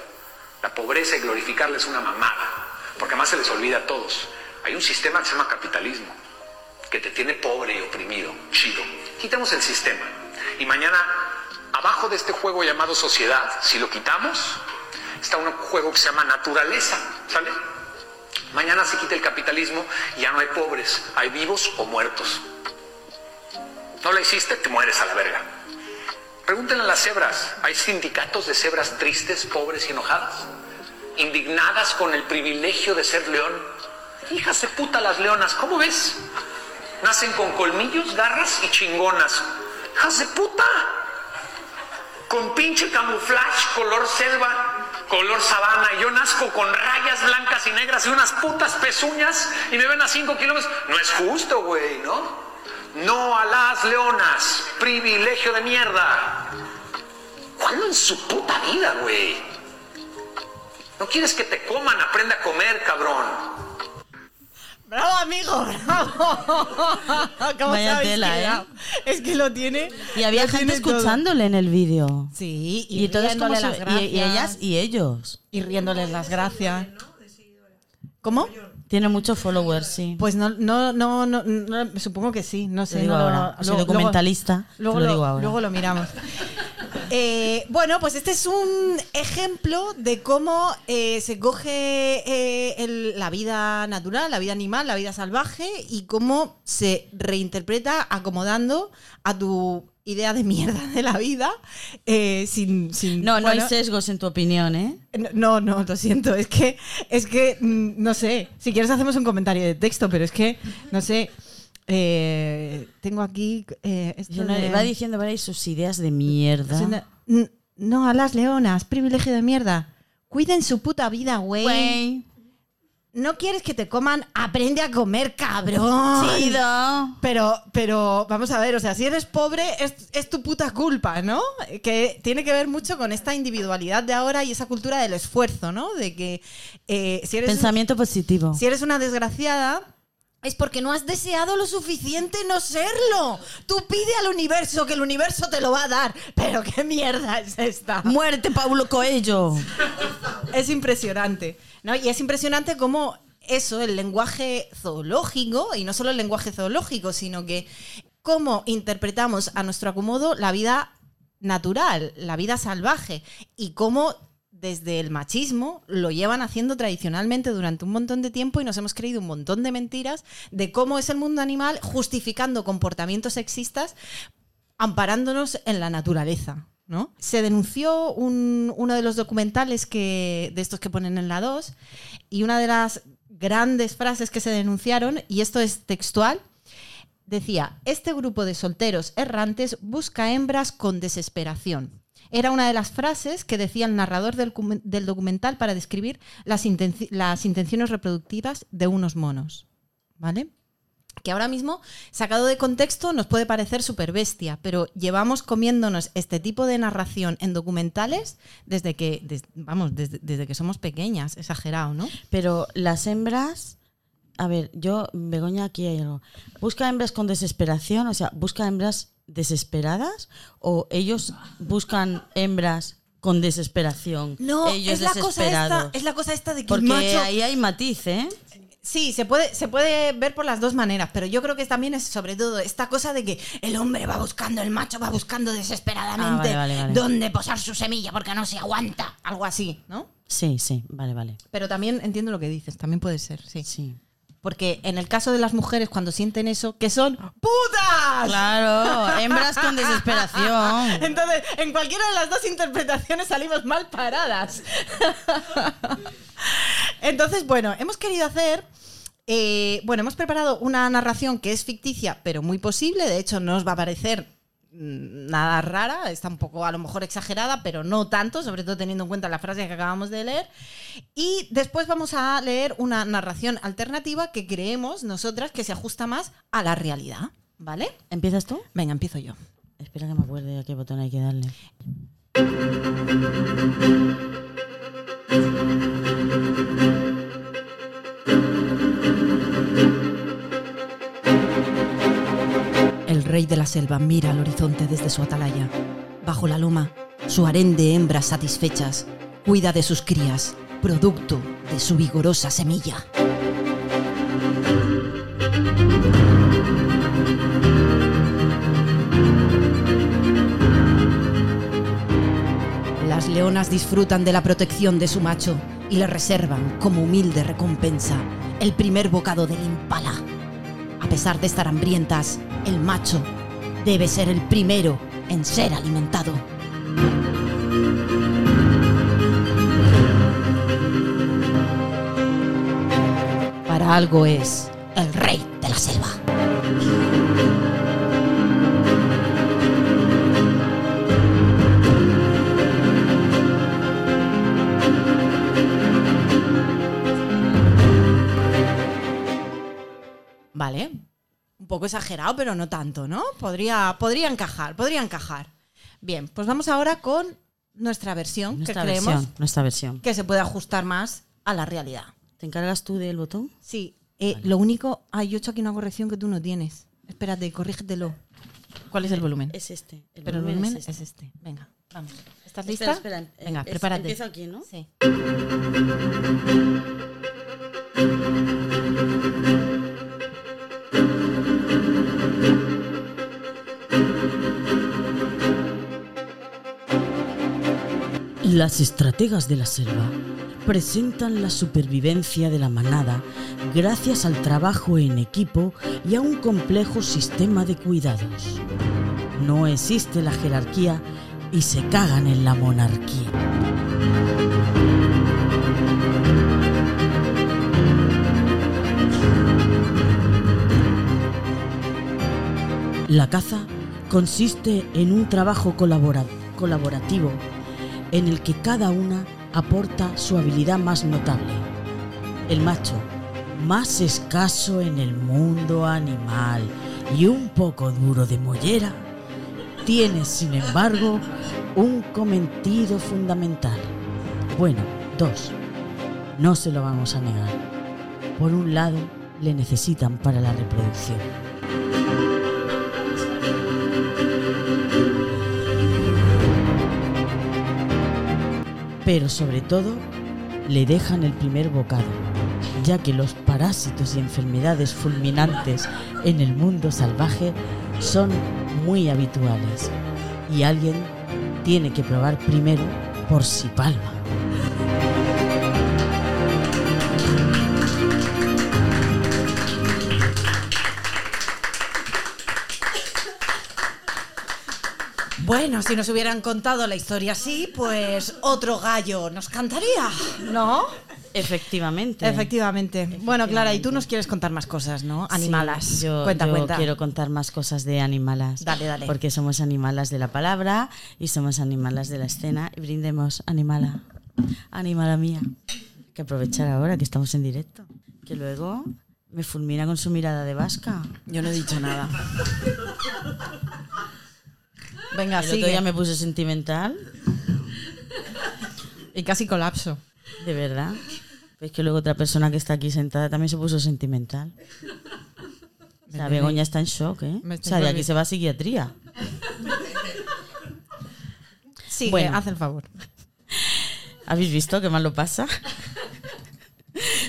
La pobreza y glorificarla es una mamada. Porque además se les olvida a todos. Hay un sistema que se llama capitalismo. Que te tiene pobre y oprimido. Chido. Quitamos el sistema. Y mañana, abajo de este juego llamado sociedad, si lo quitamos, está un juego que se llama naturaleza. ¿Sale? Mañana se quita el capitalismo y ya no hay pobres, hay vivos o muertos. No la hiciste, te mueres a la verga. Pregúntenle a las cebras, ¿hay sindicatos de cebras tristes, pobres y enojadas? Indignadas con el privilegio de ser león. Hijas de puta las leonas, ¿cómo ves? Nacen con colmillos, garras y chingonas. Hijas de puta. Con pinche camuflaje, color selva, color sabana. Y yo nazco con rayas blancas y negras y unas putas pezuñas y me ven a 5 kilómetros. No es justo, güey, ¿no? No a las leonas. Privilegio de mierda. ¿Cuándo en su puta vida, güey? No quieres que te coman, aprende a comer, cabrón. ¡Bravo, amigo! ¡Bravo! [laughs] ¿Cómo Vaya tela, ¿eh? Es que lo tiene. Y había lo gente todo. escuchándole en el vídeo. Sí, y, Y, todos como las y, y gracias. ellas y ellos. Y riéndoles las gracias. ¿Cómo? Tiene muchos followers, sí. Pues no, no, no, no, no, supongo que sí, no sé. Te digo no, ahora. no, Soy documentalista, Luego, lo lo, digo ahora. luego lo miramos. Eh, bueno, pues este es un ejemplo de cómo eh, se coge eh, el- la vida natural, la vida animal, la vida salvaje y cómo se reinterpreta acomodando a tu idea de mierda de la vida eh, sin, sin no, no hay sesgos en tu opinión, ¿eh? no, no, lo siento. Es que, es que, mm, no sé. Si quieres hacemos un comentario de texto, pero es que, no sé. eh, tengo aquí. eh, esto Yo no- de- va diciendo, veréis, sus ideas de mierda. No, a las leonas, privilegio de mierda. Cuiden su puta vida, güey. No quieres que te coman, aprende a comer, cabrón. Chido. Pero, pero, vamos a ver, o sea, si eres pobre es, es tu puta culpa, ¿no? Que tiene que ver mucho con esta individualidad de ahora y esa cultura del esfuerzo, ¿no? De que eh, si, eres, Pensamiento positivo. si eres una desgraciada es porque no has deseado lo suficiente no serlo. Tú pide al universo que el universo te lo va a dar. Pero qué mierda es esta. Muerte, Paulo Coelho. Es impresionante. ¿No? Y es impresionante cómo eso, el lenguaje zoológico, y no solo el lenguaje zoológico, sino que cómo interpretamos a nuestro acomodo la vida natural, la vida salvaje, y cómo desde el machismo lo llevan haciendo tradicionalmente durante un montón de tiempo y nos hemos creído un montón de mentiras de cómo es el mundo animal justificando comportamientos sexistas amparándonos en la naturaleza. ¿No? Se denunció un- uno de los documentales que, de estos que ponen en la 2 y una de las grandes frases que se denunciaron, y esto es textual, decía, este grupo de solteros errantes busca hembras con desesperación. Era una de las frases que decía el narrador del, cumen- del documental para describir las intenciones reproductivas de unos monos. ¿Vale? Que ahora mismo, sacado de contexto, nos puede parecer súper bestia, pero llevamos comiéndonos este tipo de narración en documentales desde que, des- vamos, desde, desde que somos pequeñas, exagerado, ¿no? Pero las hembras. A ver, yo, Begoña, aquí hay algo. ¿Busca hembras con desesperación? O sea, ¿busca hembras desesperadas? ¿O ellos buscan hembras con desesperación? No, ellos es la, cosa esta, es la cosa esta de que Porque el macho... ahí hay matiz, ¿eh? Sí, se puede, se puede ver por las dos maneras, pero yo creo que también es sobre todo esta cosa de que el hombre va buscando, el macho va buscando desesperadamente Ah, vale, vale, vale. dónde posar su semilla porque no se aguanta. Algo así, ¿no? Sí, sí, vale, vale. Pero también entiendo lo que dices, también puede ser, sí. Sí. Porque en el caso de las mujeres, cuando sienten eso, que son putas. Claro, hembras con desesperación. [laughs] Entonces, en cualquiera de las dos interpretaciones salimos mal paradas. [laughs] Entonces, bueno, hemos querido hacer. eh, bueno, hemos preparado una narración que es ficticia, pero muy posible. De hecho, no os va a parecer nada rara. Está un poco, a lo mejor, exagerada, pero no tanto, sobre todo teniendo en cuenta la frase que acabamos de leer. Y después vamos a leer una narración alternativa que creemos nosotras que se ajusta más a la realidad. ¿Vale? ¿Empiezas tú? Venga, empiezo yo. Espera que me acuerde a qué botón hay que darle. Rey de la selva mira al horizonte desde su atalaya. Bajo la loma, su harén de hembras satisfechas cuida de sus crías, producto de su vigorosa semilla. Las leonas disfrutan de la protección de su macho y le reservan como humilde recompensa el primer bocado del impala. A pesar de estar hambrientas, el macho debe ser el primero en ser alimentado. Para algo es el rey de la selva. Vale. Un poco exagerado, pero no tanto, ¿no? Podría, podría encajar, podría encajar. Bien, pues vamos ahora con nuestra versión, Nuestra que creemos versión. Nuestra versión. que se puede ajustar más a la realidad. ¿Te encargas tú del botón? Sí, eh, lo único, ah, yo he hecho aquí una corrección que tú no tienes. Espérate, corrígetelo. ¿Cuál es el volumen? Es este. El Pero el volumen es es este. este. Venga, vamos. ¿Estás lista? Espera, espera. Venga, Es- prepárate. Empiezo aquí, ¿no? Sí. Las estrategas de la selva presentan la supervivencia de la manada gracias al trabajo en equipo y a un complejo sistema de cuidados. No existe la jerarquía y se cagan en la monarquía. La caza consiste en un trabajo colabora- colaborativo en el que cada una aporta su habilidad más notable. El macho, más escaso en el mundo animal y un poco duro de mollera, tiene sin embargo un cometido fundamental. Bueno, dos. No se lo vamos a negar. Por un lado, le necesitan para la reproducción. Pero sobre todo le dejan el primer bocado, ya que los parásitos y enfermedades fulminantes en el mundo salvaje son muy habituales y alguien tiene que probar primero por si palma. Bueno, si nos hubieran contado la historia así, pues otro gallo nos cantaría, ¿no? Efectivamente. Efectivamente. Bueno, Clara, y tú nos quieres contar más cosas, ¿no? Animalas. Sí, yo, cuenta, yo cuenta. quiero contar más cosas de animalas. Dale, dale. Porque somos animalas de la palabra y somos animalas de la escena. Y brindemos, animala. Animala mía. Hay que aprovechar ahora que estamos en directo. Que luego me fulmina con su mirada de vasca. Yo no he dicho nada. Venga, otro sigue. día me puse sentimental. Y casi colapso. De verdad. Es que luego otra persona que está aquí sentada también se puso sentimental. Sea, Begoña está en shock, ¿eh? O sea, de aquí se va a psiquiatría. Sigue, Bueno. haz el favor. ¿Habéis visto qué mal lo pasa?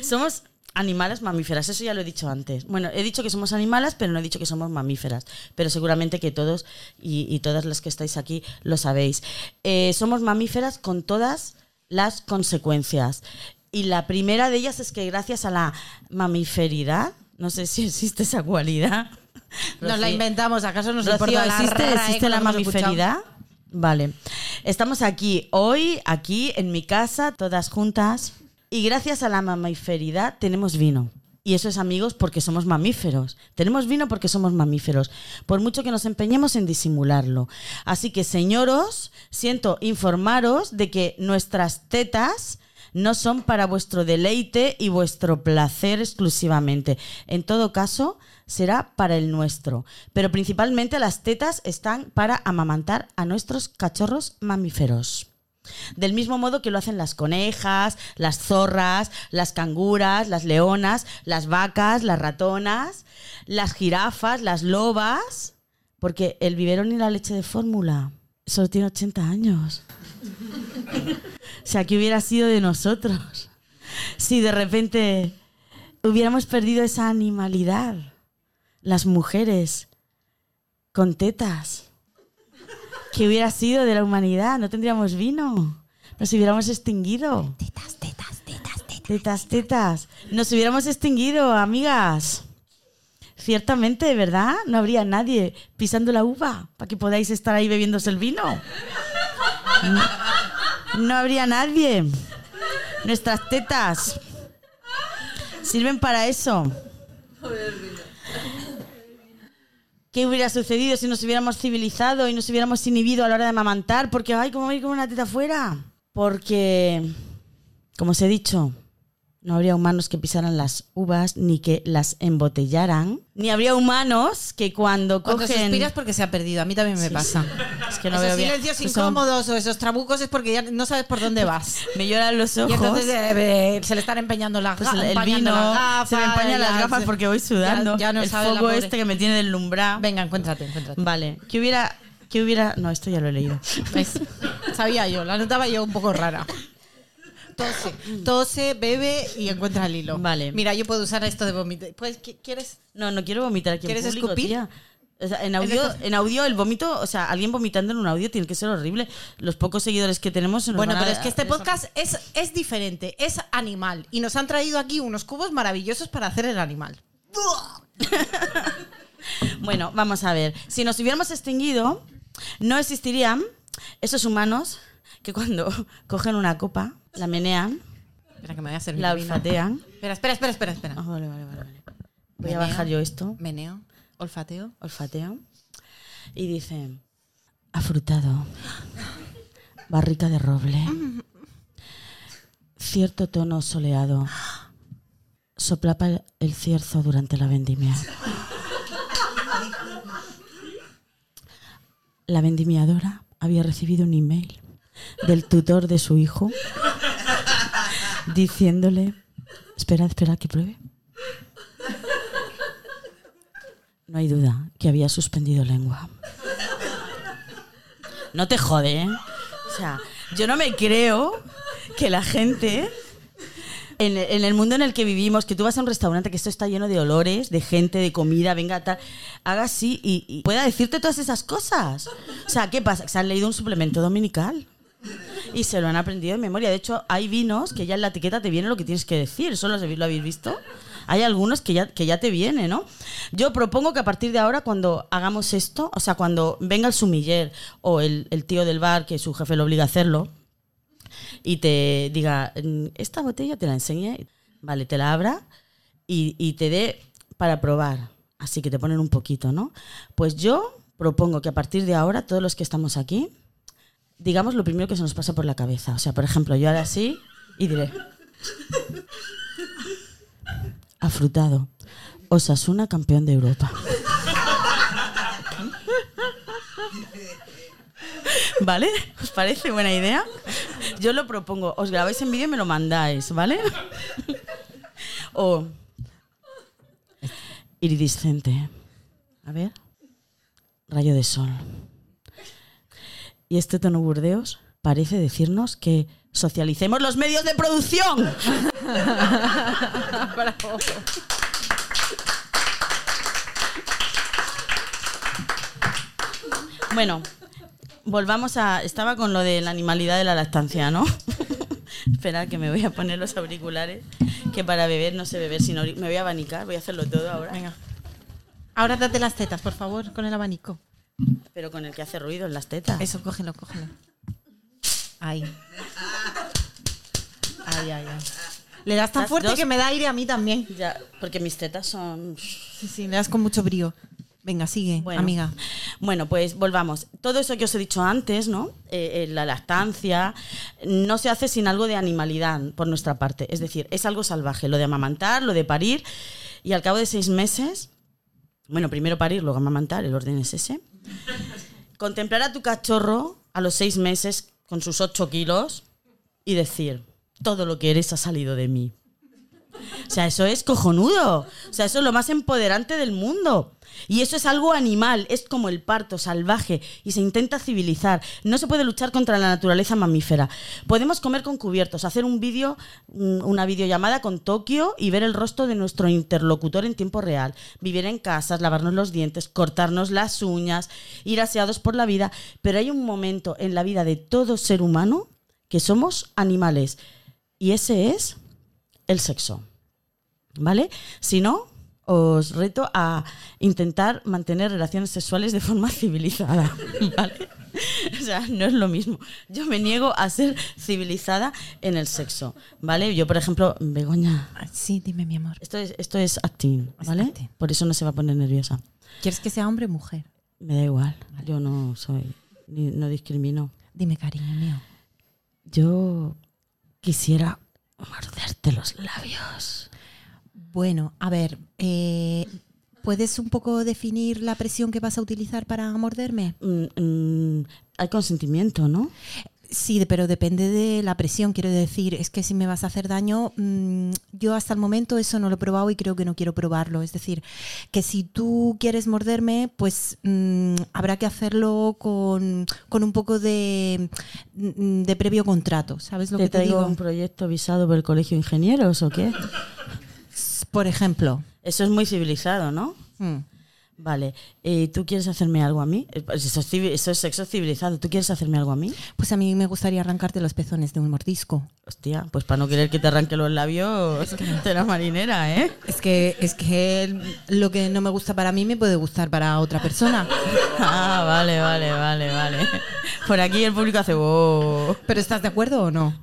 Somos animales mamíferas, eso ya lo he dicho antes. Bueno, he dicho que somos animales, pero no he dicho que somos mamíferas. Pero seguramente que todos y, y todas las que estáis aquí lo sabéis. Eh, somos mamíferas con todas las consecuencias. Y la primera de ellas es que gracias a la mamiferidad, no sé si existe esa cualidad. Nos la inventamos, ¿acaso nos Rocío, importa la ¿existe, RAE existe que la mamiferidad? Vale. Estamos aquí hoy, aquí en mi casa, todas juntas. Y gracias a la mamiferidad tenemos vino. Y eso es amigos porque somos mamíferos. Tenemos vino porque somos mamíferos. Por mucho que nos empeñemos en disimularlo. Así que, señoros, siento informaros de que nuestras tetas no son para vuestro deleite y vuestro placer exclusivamente. En todo caso, será para el nuestro. Pero principalmente las tetas están para amamantar a nuestros cachorros mamíferos. Del mismo modo que lo hacen las conejas, las zorras, las canguras, las leonas, las vacas, las ratonas, las jirafas, las lobas. Porque el biberón y la leche de fórmula solo tiene 80 años. O sea, ¿qué hubiera sido de nosotros si de repente hubiéramos perdido esa animalidad? Las mujeres con tetas. ¿Qué hubiera sido de la humanidad? No tendríamos vino. Nos hubiéramos extinguido. Tetas, tetas, tetas, tetas. Tetas, tetas. Nos hubiéramos extinguido, amigas. Ciertamente, ¿verdad? No habría nadie pisando la uva para que podáis estar ahí bebiéndose el vino. No, no habría nadie. Nuestras tetas sirven para eso. ¿Qué hubiera sucedido si nos hubiéramos civilizado y nos hubiéramos inhibido a la hora de amamantar? Porque, ay, ¿cómo voy con una teta fuera? Porque, como os he dicho, no habría humanos que pisaran las uvas ni que las embotellaran. Ni habría humanos que cuando Cuando cogen... suspiras porque se ha perdido, a mí también me pasa. Es que no esos veo bien. silencios Eso- incómodos o esos trabucos es porque ya no sabes por dónde vas. [laughs] Me lloran los ojos. Y entonces eh, se le están empeñando las Pues el, el vino, las gafas, se me empañan las gafas porque voy sudando. Ya, ya no el sabe este que me tiene deslumbrado. Venga, encuéntrate, encuéntrate. Vale, ¿qué hubiera, qué hubiera...? No, esto ya lo he leído. ¿Ves? Sabía yo, la notaba yo un poco rara. [laughs] Tose, tose, bebe y encuentra el hilo. Vale. Mira, yo puedo usar esto de vomitar. Pues, ¿qui- ¿quieres? No, no quiero vomitar aquí en ¿Quieres público, escupir? tía. O sea, en audio, en audio el vómito, o sea, alguien vomitando en un audio tiene que ser horrible. Los pocos seguidores que tenemos nos Bueno, van a- pero es que este podcast es, es diferente, es animal. Y nos han traído aquí unos cubos maravillosos para hacer el animal. [laughs] Bueno, vamos a ver. Si nos hubiéramos extinguido, no existirían esos humanos que cuando [laughs] cogen una copa, la menean, Espera que me voy a servir la olfatean. Espera, espera, espera, espera, espera. Ah, vale, vale, vale, vale. Voy Meneo. a bajar yo esto, Meneo, olfateo. olfateo, y dice, afrutado, barrica de roble, cierto tono soleado, soplapa el cierzo durante la vendimia. La vendimiadora había recibido un email del tutor de su hijo diciéndole, espera, espera que pruebe. No hay duda que había suspendido lengua. No te jode, ¿eh? O sea, yo no me creo que la gente, en, el mundo en el que vivimos, que tú vas a un restaurante que esto está lleno de olores, de gente, de comida, venga, tal, haga así y, y pueda decirte todas esas cosas. O sea, ¿qué pasa? Se han leído un suplemento dominical. Y se lo han aprendido de memoria. De hecho, hay vinos que ya en la etiqueta te viene lo que tienes que decir. ¿Eso lo habéis lo habéis visto? Hay algunos que ya, que ya te viene, ¿no? Yo propongo que a partir de ahora, cuando hagamos esto, o sea, cuando venga el sumiller o el, el tío del bar, que su jefe lo obliga a hacerlo, y te diga, "Mm, esta botella te la enseñé, vale, te la abra y, y te dé para probar. Así que te ponen un poquito, ¿no? Pues yo propongo que a partir de ahora, todos los que estamos aquí, digamos lo primero que se nos pasa por la cabeza. O sea, por ejemplo, yo haré así y diré. Afrutado. Osasuna campeón de Europa. ¿Vale? ¿Os parece buena idea? Yo lo propongo. Os grabáis en vídeo y me lo mandáis, ¿vale? O iridiscente. A ver. Rayo de sol. Y este tono burdeos parece decirnos que Socialicemos los medios de producción. [laughs] Bueno, volvamos a. Estaba con lo de la animalidad de la lactancia, ¿no? [laughs] Espera, que me voy a poner los auriculares. Que para beber no sé beber, sino me voy a abanicar. Voy a hacerlo todo ahora. Venga. Ahora date las tetas, por favor, con el abanico. Pero con el que hace ruido en las tetas. Eso, cógelo, cógelo. Ahí. Ay, ay, ay. Le das tan Las fuerte dos- que me da aire a mí también. Ya, porque mis tetas son. Sí, sí, le das con mucho brío. Venga, sigue, Bueno. amiga. Bueno, pues volvamos. Todo eso que os he dicho antes, ¿no? Eh, eh, la lactancia, no se hace sin algo de animalidad por nuestra parte. Es decir, es algo salvaje. Lo de amamantar, lo de parir. Y al cabo de seis meses, bueno, primero parir, luego amamantar, el orden es ese. Contemplar a tu cachorro a los seis meses con sus ocho kilos y decir, todo lo que eres ha salido de mí. O sea, eso es cojonudo. O sea, eso es lo más empoderante del mundo. Y eso es algo animal, es como el parto salvaje y se intenta civilizar. No se puede luchar contra la naturaleza mamífera. Podemos comer con cubiertos, hacer un vídeo, un- una videollamada con Tokio y ver el rostro de nuestro interlocutor en tiempo real. Vivir en casas, lavarnos los dientes, cortarnos las uñas, ir aseados por la vida. Pero hay un momento en la vida de todo ser humano que somos animales. Y ese es el sexo. ¿Vale? Si no, os reto a intentar mantener relaciones sexuales de forma [laughs] civilizada. ¿Vale? O sea, no es lo mismo. Yo me niego a ser civilizada en el sexo. ¿Vale? Yo, por ejemplo, Begoña. Ah, Sí, dime, mi amor. Esto es, esto es acting, Es ¿vale? acting. Por eso no se va a poner nerviosa. ¿Quieres que sea hombre o mujer? Me da igual. Yo no soy. ni- no discrimino. Dime, cariño mío. Yo quisiera morderte los labios. Bueno, a ver, eh, ¿puedes un poco definir la presión que vas a utilizar para morderme? Mm, mm, hay consentimiento, ¿no? Sí, pero depende de la presión, quiero decir. Es que si me vas a hacer daño, mm, yo hasta el momento eso no lo he probado y creo que no quiero probarlo. Es decir, que si tú quieres morderme, pues habrá que hacerlo con, con un poco de, de previo contrato. ¿Sabes lo ¿Te que te traigo digo? un proyecto visado por el Colegio de Ingenieros o qué? Por ejemplo. Eso es muy civilizado, ¿no? Mm. Vale. Eh, ¿Tú quieres hacerme algo a mí? Eh, pues Eso es, eso es sexo civilizado. ¿Tú quieres hacerme algo a mí? Pues a mí me gustaría arrancarte los pezones de un mordisco. Hostia, pues para no querer que te arranque los labios, de la marinera, ¿eh? Es que, es que lo que no me gusta para mí me puede gustar para otra persona. [laughs] Ah, vale, vale, vale, vale. Por aquí el público hace... "Oh". ¿Pero estás de acuerdo o no?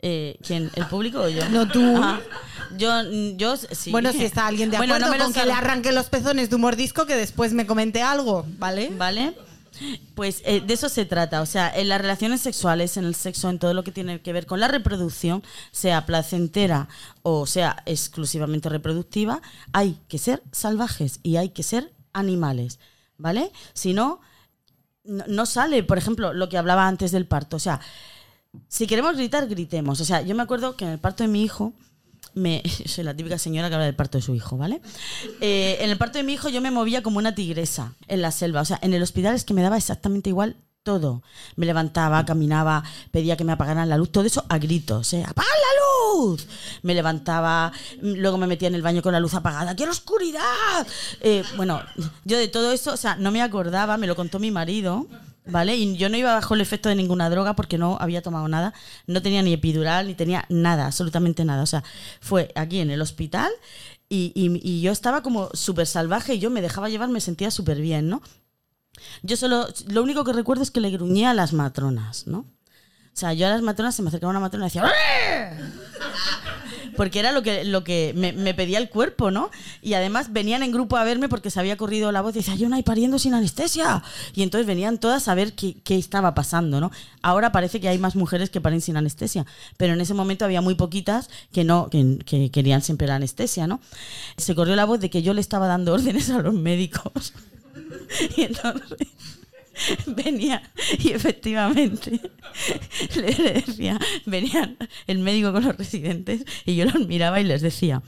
Eh, ¿Quién? ¿El público o yo? No, tú. Ah, yo, yo sí. Bueno, si está alguien de [laughs] Bueno, acuerdo no me lo con que le arranque los pezones de un mordisco, que después me comente algo, ¿vale? ¿Vale? Pues eh, de eso se trata. O sea, en las relaciones sexuales, en el sexo, en todo lo que tiene que ver con la reproducción, sea placentera o sea exclusivamente reproductiva, hay que ser salvajes y hay que ser animales. ¿Vale? Si no, no, no sale, por ejemplo, lo que hablaba antes del parto. O sea, si queremos gritar, gritemos. O sea, yo me acuerdo que en el parto de mi hijo, me, [laughs] soy la típica señora que habla del parto de su hijo, ¿vale? Eh, en el parto de mi hijo yo me movía como una tigresa en la selva. O sea, en el hospital es que me daba exactamente igual todo. Me levantaba, caminaba, pedía que me apagaran la luz, todo eso a gritos, ¿eh? ¡Apaga la luz! Me levantaba, mm, luego me metía en el baño con la luz apagada, ¡quiero oscuridad! Eh, bueno, yo de todo eso, o sea, no me acordaba, me lo contó mi marido. ¿Vale? Y yo no iba bajo el efecto de ninguna droga porque no había tomado nada. No tenía ni epidural, ni tenía nada, absolutamente nada. O sea, fue aquí en el hospital y, y- yo estaba como súper salvaje y yo me dejaba llevar, me sentía súper bien, ¿no? Yo solo, lo único que recuerdo es que le gruñía a las matronas, ¿no? O sea, yo a las matronas se me acercaba una matrona y decía "¡Arre!". Porque era lo que, lo que me, pedía el cuerpo, ¿no? Y además venían en grupo a verme porque se había corrido la voz y decía, yo no hay pariendo sin anestesia. Y entonces venían todas a ver qué, qué estaba pasando, ¿no? Ahora parece que hay más mujeres que paren sin anestesia, pero en ese momento había muy poquitas que no, que, que querían siempre la anestesia, ¿no? Se corrió la voz de que yo le estaba dando [laughs] órdenes a los médicos. [laughs] Y entonces [laughs] venía y efectivamente [laughs] le decía, venían el médico con los residentes y yo los miraba y les decía,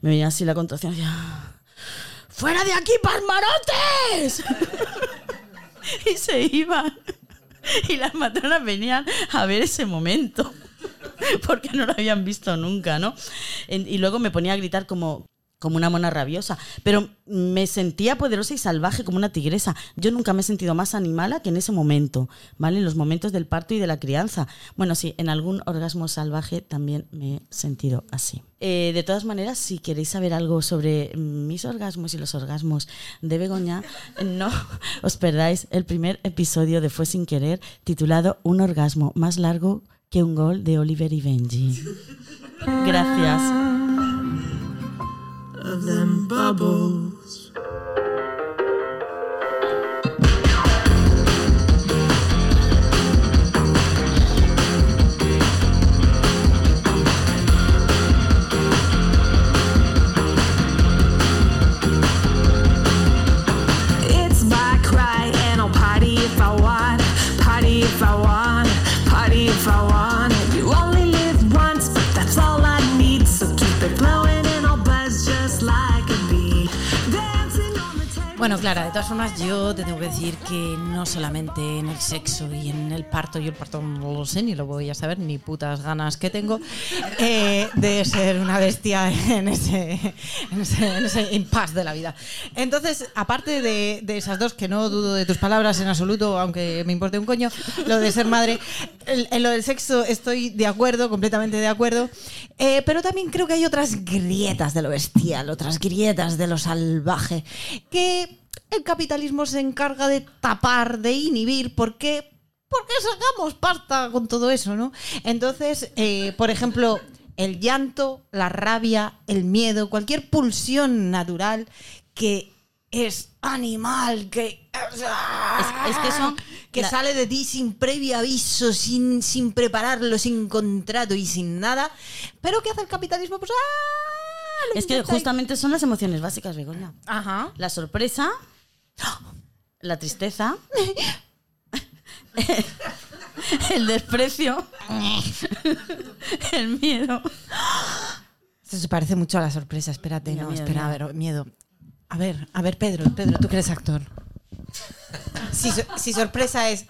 me venía así la contracción ¡fuera de aquí, palmarotes! [laughs] y se iban. Y las matronas venían a ver ese momento. Porque no lo habían visto nunca, ¿no? Y luego me ponía a gritar como, como una mona rabiosa. Pero me sentía poderosa y salvaje como una tigresa. Yo nunca me he sentido más animala que en ese momento, ¿vale? En los momentos del parto y de la crianza. Bueno, sí, en algún orgasmo salvaje también me he sentido así. Eh, de todas maneras, si queréis saber algo sobre mis orgasmos y los orgasmos de Begoña, [laughs] no os perdáis el primer episodio de Fue sin querer, titulado Un orgasmo más largo que un gol de Oliver y Benji. [laughs] Gracias. It's Bueno, Clara, de todas formas, yo te tengo que decir que no solamente en el sexo y en el parto, yo el parto no lo sé ni lo voy a saber, ni putas ganas que tengo eh, de ser una bestia en ese, en impasse de la vida. Entonces, aparte de, esas dos, que no dudo de tus palabras en absoluto, aunque me importe un coño, lo de ser madre, en, en lo del sexo estoy de acuerdo, completamente de acuerdo, eh, pero también creo que hay otras grietas de lo bestial, otras grietas de lo salvaje, que el capitalismo se encarga de tapar, de inhibir, porque porque sacamos pasta con todo eso, ¿no? Entonces, eh, por ejemplo, el llanto, la rabia, el miedo, cualquier pulsión natural que es animal, que es que son que la- sale de ti sin previo aviso, sin, sin prepararlo, sin contrato y sin nada. Pero ¿qué hace el capitalismo? Pues ¡ah! Lo Es que justamente son las emociones básicas, Begoña. Ajá. La sorpresa, la tristeza, el desprecio, el miedo. Esto se parece mucho a la sorpresa. Espérate, no, miedo, espera, miedo. a ver, miedo. A ver, a ver, Pedro, Pedro, tú que eres actor. Si, si sorpresa es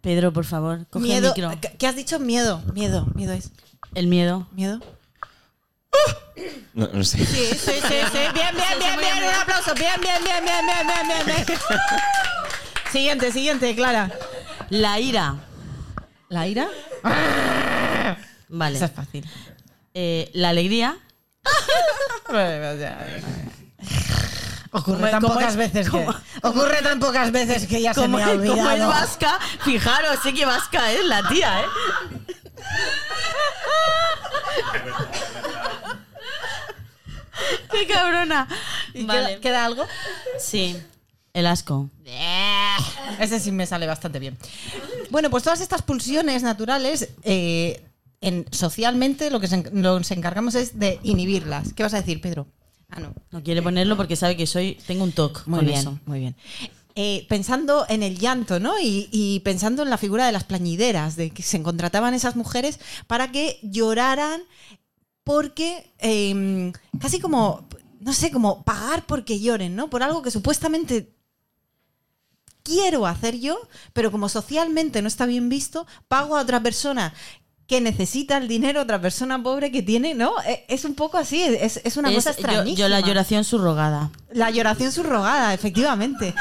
Pedro, por favor, coge miedo, el micro. ¿qué- ¿qué has dicho? Miedo, miedo, miedo es. El miedo. ¿Miedo? No, no sé. Sí, sí, sí, sí. [laughs] Bien, bien, bien, bien. Un aplauso. Bien, bien, bien, bien, bien, bien, bien, bien. [laughs] Siguiente, siguiente, Clara. La ira. ¿La ira? [laughs] Vale. Esa es fácil. Eh, la alegría. Ocurre Como- tan como pocas es- veces que ocurre tan pocas veces que ya se me ha como es olvidado. vasca, fijaros, sé que vasca es la tía, ¿eh? ¡Qué cabrona! ¿Y Vale. queda, queda algo? Sí, el asco. Ese sí me sale bastante bien. Bueno, pues todas estas pulsiones naturales, eh, en, socialmente lo que se, nos encargamos es de inhibirlas. ¿Qué vas a decir, Pedro? Ah, no. No quiere ponerlo porque sabe que soy tengo un toque Muy con bien, eso. muy bien. Eh, pensando en el llanto, ¿no? Y, y pensando en la figura de las plañideras, de que se contrataban esas mujeres para que lloraran porque eh, casi como, no sé, como pagar porque lloren, ¿no? Por algo que supuestamente quiero hacer yo, pero como socialmente no está bien visto, pago a otra persona que necesita el dinero, otra persona pobre que tiene, ¿no? Eh, Es un poco así, es, es una Es- cosa extrañísima. yo la lloración subrogada. La lloración subrogada, efectivamente.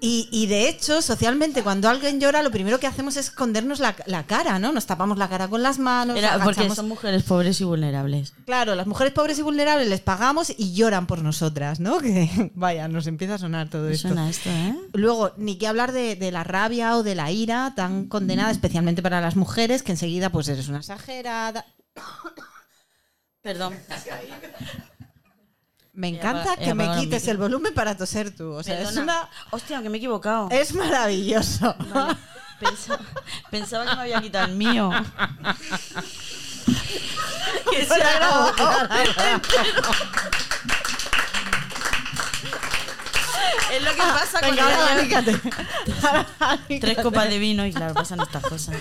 Y, y de hecho, socialmente, cuando alguien llora, lo primero que hacemos es escondernos la, la cara, ¿no? Nos tapamos la cara con las manos. Era porque son mujeres pobres y vulnerables. Claro, las mujeres pobres y vulnerables les pagamos y lloran por nosotras, ¿no? [laughs] Que vaya, nos empieza a sonar todo Me esto. suena esto, ¿eh? Luego, ni que hablar de, de la rabia o de la ira tan condenada, especialmente para las mujeres, que enseguida pues eres una exagerada. Perdón. Me encanta que me quites el volumen para toser tú. O sea, es, una, Hostia, que me he equivocado. es maravilloso. Pensa- pensaba que me había quitado el mío. [laughs] que se ha es lo que pasa Venga, ahora [laughs] tres copas de vino y claro, pasan estas cosas.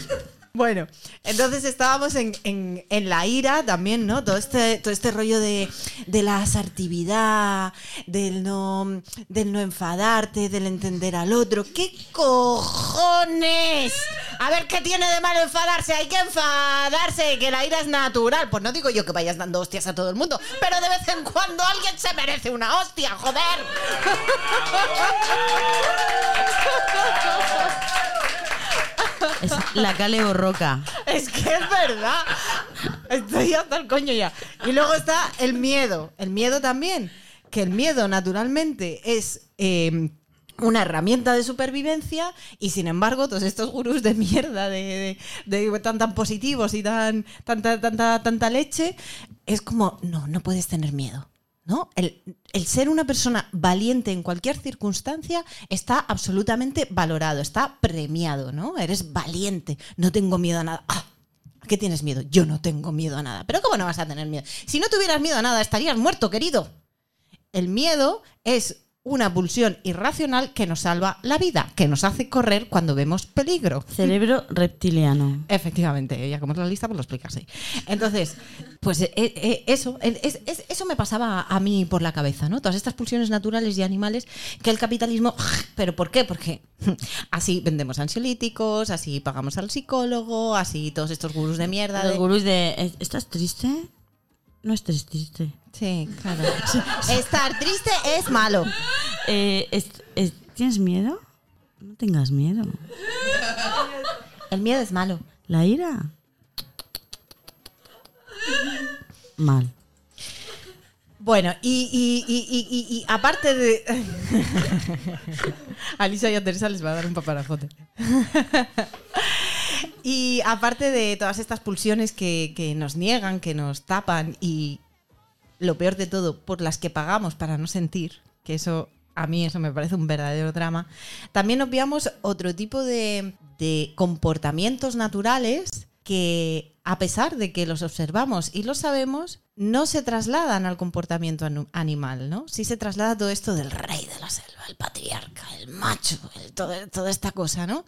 Bueno, entonces estábamos en, en- la ira también, ¿no? Todo este, todo este rollo de, de la asertividad, del no, del no enfadarte, del entender al otro. ¿Qué cojones? A ver, ¿qué tiene de malo enfadarse? Hay que enfadarse, que la ira es natural. Pues no digo yo que vayas dando hostias a todo el mundo, pero de vez en cuando alguien se merece una hostia, joder. [laughs] Es la Cale Borroca. Es que es verdad. Estoy hasta el coño ya. Y luego está el miedo. El miedo también. Que el miedo, naturalmente, es. eh, una herramienta de supervivencia y sin embargo todos estos gurús de mierda de, de- de tan tan positivos y tan tanta tanta tanta leche es como no no puedes tener miedo ¿no? El, ser una persona valiente en cualquier circunstancia está absolutamente valorado, está premiado, ¿no? Eres valiente, no tengo miedo a nada. Ah, ¿A qué tienes miedo? Yo no tengo miedo a nada. ¿Pero cómo no vas a tener miedo? Si no tuvieras miedo a nada, estarías muerto, querido. El miedo es una pulsión irracional que nos salva la vida, que nos hace correr cuando vemos peligro. Cerebro reptiliano. Efectivamente, ya como es la lista, pues lo explicas ahí. Entonces, pues eh, eh, eso, eh, es- es- eso me pasaba a mí por la cabeza, ¿no? Todas estas pulsiones naturales y animales que el capitalismo. ¿Pero por qué? Porque así vendemos ansiolíticos, así pagamos al psicólogo, así todos estos gurús de mierda. Los de- gurús de. ¿Estás triste? No estés triste. Sí, claro. [laughs] Estar triste es malo. Eh, es- es- ¿Tienes miedo? No tengas miedo. El miedo es malo. La ira. Mal. Bueno, y, y- y- y- y- y aparte de. [laughs] a Lisa y a Teresa les va a dar un paparajote. [laughs] y aparte de todas estas pulsiones que, que nos niegan, que nos tapan y lo peor de todo, por las que pagamos para no sentir, que eso a mí eso me parece un verdadero drama, también obviamos otro tipo de, de comportamientos naturales que a pesar de que los observamos y los sabemos, no se trasladan al comportamiento animal, ¿no? Sí se traslada todo esto del rey de la selva, el patriarca, el macho, toda esta cosa, ¿no?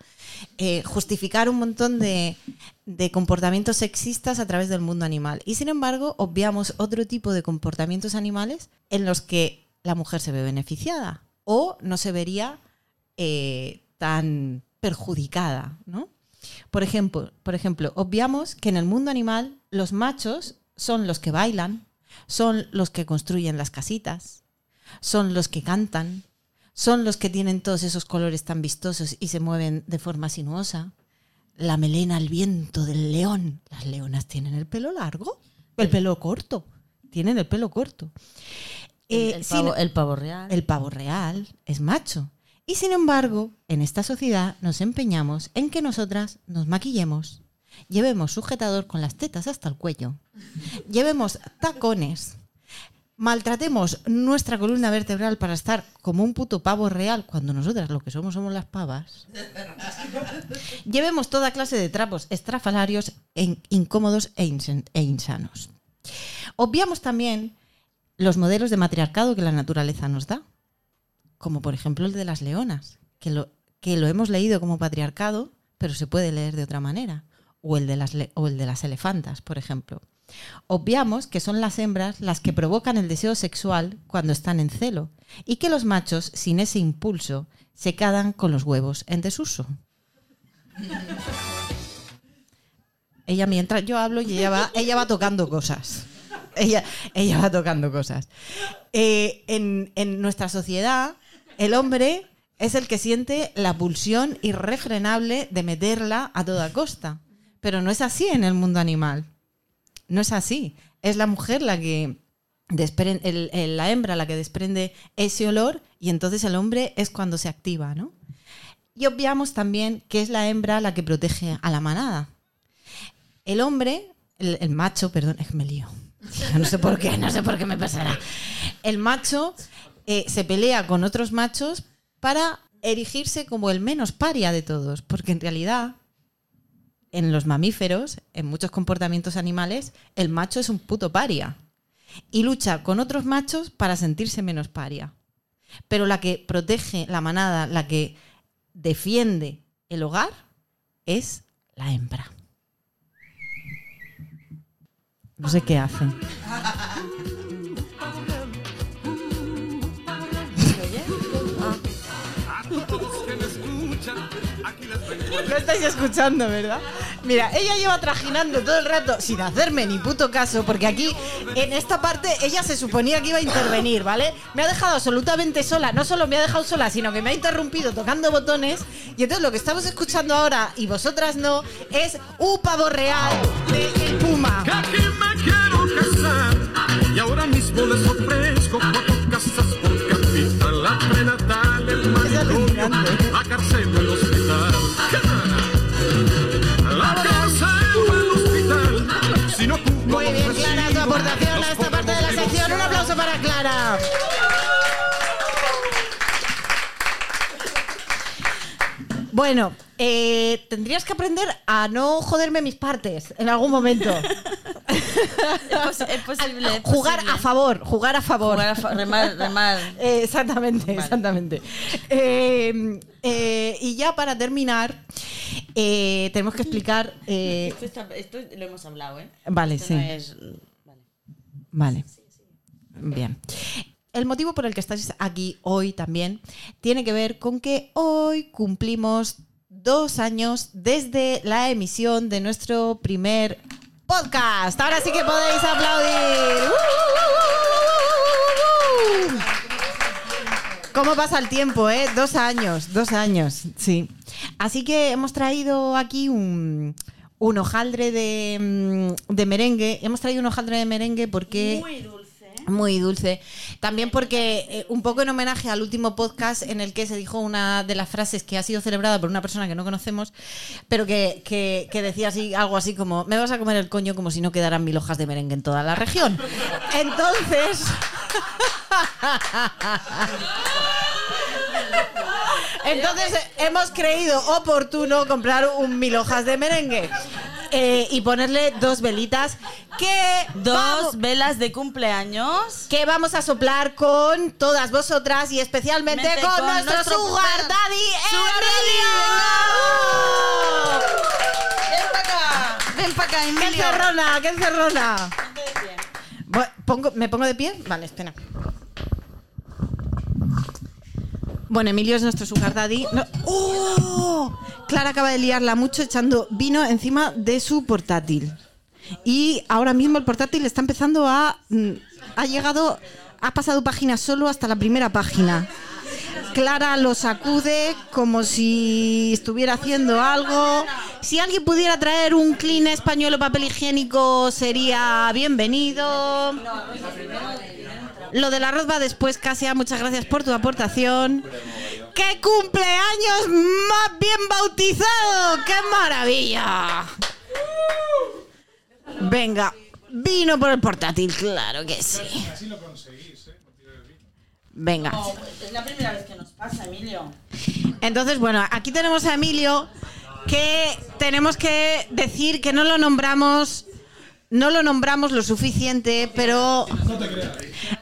Eh, justificar un montón de, de comportamientos sexistas a través del mundo animal. Y sin embargo, obviamos otro tipo de comportamientos animales en los que la mujer se ve beneficiada o no se vería eh, tan perjudicada, ¿no? Por ejemplo, por ejemplo, obviamos que en el mundo animal los machos son los que bailan, son los que construyen las casitas, son los que cantan, son los que tienen todos esos colores tan vistosos y se mueven de forma sinuosa. La melena al viento del león. Las leonas tienen el pelo largo, el pelo corto. Tienen el pelo corto. El, Eh, el pavo, el pavo real. el pavo real es macho. Y sin embargo, en esta sociedad nos empeñamos en que nosotras nos maquillemos, llevemos sujetador con las tetas hasta el cuello, [laughs] llevemos tacones, maltratemos nuestra columna vertebral para estar como un puto pavo real cuando nosotras lo que somos somos las pavas. [laughs] Llevemos toda clase de trapos estrafalarios, e incómodos e insen- e insanos. Obviamos también los modelos de matriarcado que la naturaleza nos da, como por ejemplo el de las leonas, que lo, que lo hemos leído como patriarcado, pero se puede leer de otra manera, o el de las, o el de las elefantas, por ejemplo. Obviamos que son las hembras las que provocan el deseo sexual cuando están en celo, y que los machos, sin ese impulso, se quedan con los huevos en desuso. Ella mientras yo hablo ella va, tocando cosas. Ella, ella va tocando cosas. Eh, en, en nuestra sociedad, el hombre es el que siente la pulsión irrefrenable de meterla a toda costa. Pero no es así en el mundo animal. No es así. Es la mujer la que desprende, la hembra la que desprende ese olor y entonces el hombre es cuando se activa, ¿no? Y obviamos también que es la hembra la que protege a la manada. El hombre, el, el macho, perdón, es que me lío. [laughs] No sé por qué, no sé por qué me pasará. El macho eh, se pelea con otros machos para erigirse como el menos paria de todos, porque en realidad en los mamíferos, en muchos comportamientos animales, el macho es un puto paria y lucha con otros machos para sentirse menos paria. Pero la que protege la manada, la que defiende el hogar, es la hembra. No sé qué hace. [laughs] Lo estáis escuchando, ¿verdad? Mira, ella lleva trajinando todo el rato sin hacerme ni puto caso, porque aquí, en esta parte, ella se suponía que iba a intervenir, ¿vale? Me ha dejado absolutamente sola, no solo me ha dejado sola, sino que me ha interrumpido tocando botones. Y entonces lo que estamos escuchando ahora, y vosotras no, es un pavo real de El Puma. Que me quiero casar y ahora mismo les ofrezco casas por capital, la prenatal, el manicomio, la cárcel Bueno, eh, tendrías que aprender a no joderme mis partes en algún momento. [laughs] Es, pos- es posible. es jugar posible. a favor, jugar a favor. Jugar a fa- remar, remar. Eh, [laughs] exactamente, exactamente. Eh, eh, y ya para terminar, eh, tenemos que explicar. eh, Esto, está- esto lo hemos hablado, ¿eh? Vale, Esto sí. no es- vale. Vale. Bien. El motivo por el que estáis aquí hoy también tiene que ver con que hoy cumplimos dos años desde la emisión de nuestro primer podcast. Ahora sí que podéis aplaudir. ¡Uh! ¿Cómo pasa el tiempo, eh? Dos años, dos años, sí. Así que hemos traído aquí un, hojaldre de, mm, de merengue. Hemos traído un hojaldre de merengue porque... Muy dulce. También porque, eh, un poco en homenaje al último podcast en el que se dijo una de las frases que ha sido celebrada por una persona que no conocemos, pero que, que- que decía así, algo así como, me vas a comer el coño como si no quedaran mil hojas de merengue en toda la región. [laughs] Entonces... [laughs] Entonces hemos creído oportuno comprar un mil hojas de merengue eh, y ponerle dos velitas que Dos vamos- velas de cumpleaños. que vamos a soplar con todas vosotras y especialmente Mente con, con nuestro, nuestro Sugar Daddy Emilio. Ven para acá. Ven para acá, ¡Qué Emilio. encerrona, qué encerrona! Bu- pongo- ¿Me pongo de pie? Vale, espera. Bueno, Emilio es nuestro sugar daddy. ¡Oh! Clara acaba de liarla mucho echando vino encima de su portátil. Y ahora mismo el portátil está empezando a... mm, Ha llegado... Ha pasado páginas solo hasta la primera página. Clara lo sacude como si estuviera haciendo algo. Si alguien pudiera traer un clean español o papel higiénico sería bienvenido. Lo del arroz va después, Casia. Muchas gracias por tu aportación. ¡Qué cumpleaños más bien bautizado! ¡Qué maravilla! Venga, vino por el portátil, claro que sí. Venga. Es la primera vez que nos pasa, Emilio. Entonces, bueno, aquí tenemos a Emilio que tenemos que decir que no lo nombramos, no lo nombramos lo suficiente, pero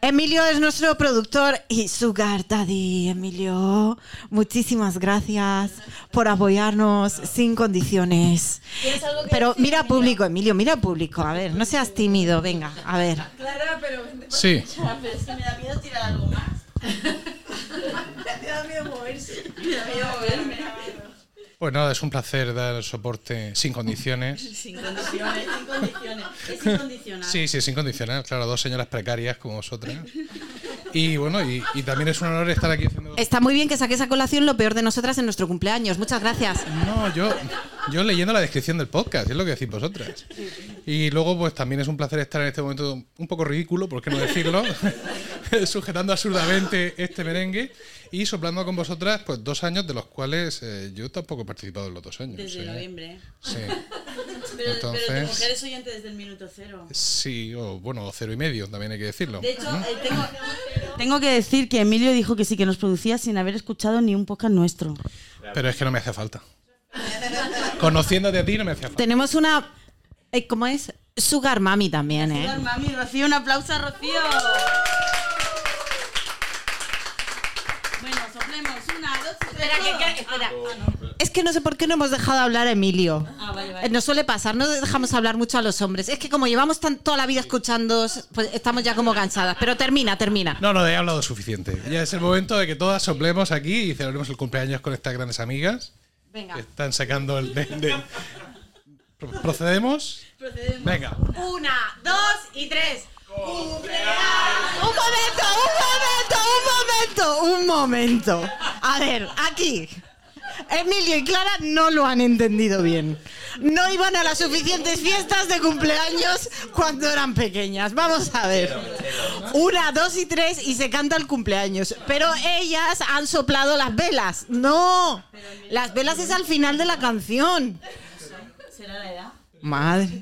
Emilio es nuestro productor y Sugar Daddy. Emilio, muchísimas gracias por apoyarnos sin condiciones. Pero mira público, Emilio, mira público. A ver, no seas tímido, venga, a ver. Sí, [laughs] Ah, pero es que me da miedo tirar algo más. [laughs] me da miedo moverse. Me da miedo moverme. Pues nada, es un placer dar soporte sin condiciones. [laughs] Sin condiciones, sin condiciones. Es incondicional. Sí, sí, sin condiciones, claro, dos señoras precarias como vosotras. Y bueno, y, y también es un honor estar aquí haciendo... Está muy bien que saques a colación lo peor de nosotras en nuestro cumpleaños. Muchas gracias. No, yo, yo leyendo la descripción del podcast, es lo que decís vosotras. Y luego, pues también es un placer estar en este momento un poco ridículo, por qué no decirlo, [laughs] [laughs] sujetando absurdamente este merengue y soplando con vosotras, pues dos años de los cuales eh, yo tampoco he participado en los dos años. Desde sí. noviembre. Sí. [laughs] Pero, pero tu Entonces- mujer es oyente desde el minuto cero. Sí, o bueno, cero y medio, también hay que decirlo. De hecho, eh, tengo, tengo que decir que Emilio dijo que sí, que nos producía sin haber escuchado ni un podcast nuestro. Pero es que no me hace falta. Conociéndote a ti no me hacía falta. Tenemos una. eh, ¿Cómo es? Sugar Mami también, ¿eh? Mami, Rocío, un aplauso a Rocío. Bueno, soplemos. Una, dos, tres. Espera, que- que- todos. espera. Ah, no. Es que no sé por qué no hemos dejado hablar a Emilio. Ah, vale, Eh, Nos suele pasar, no dejamos hablar mucho a los hombres. Es que como llevamos tan- toda la vida escuchando, pues estamos ya como cansadas. Pero termina, termina. No, no, he hablado suficiente. Ya es el momento de que todas soplemos aquí y celebremos el cumpleaños con estas grandes amigas. Venga. que están sacando el. de- de- Pro- ¿Procedemos? Venga. Una, dos y tres. ¡Cumpleaños! Un momento, un momento, un momento, un momento. A ver, aquí. Emilio y Clara no lo han entendido bien. No iban a las suficientes fiestas de cumpleaños cuando eran pequeñas. Vamos a ver. Una, dos y tres y se canta el cumpleaños. Pero ellas han soplado las velas. No. Las velas es al final de la canción. ¿Será la edad? Madre.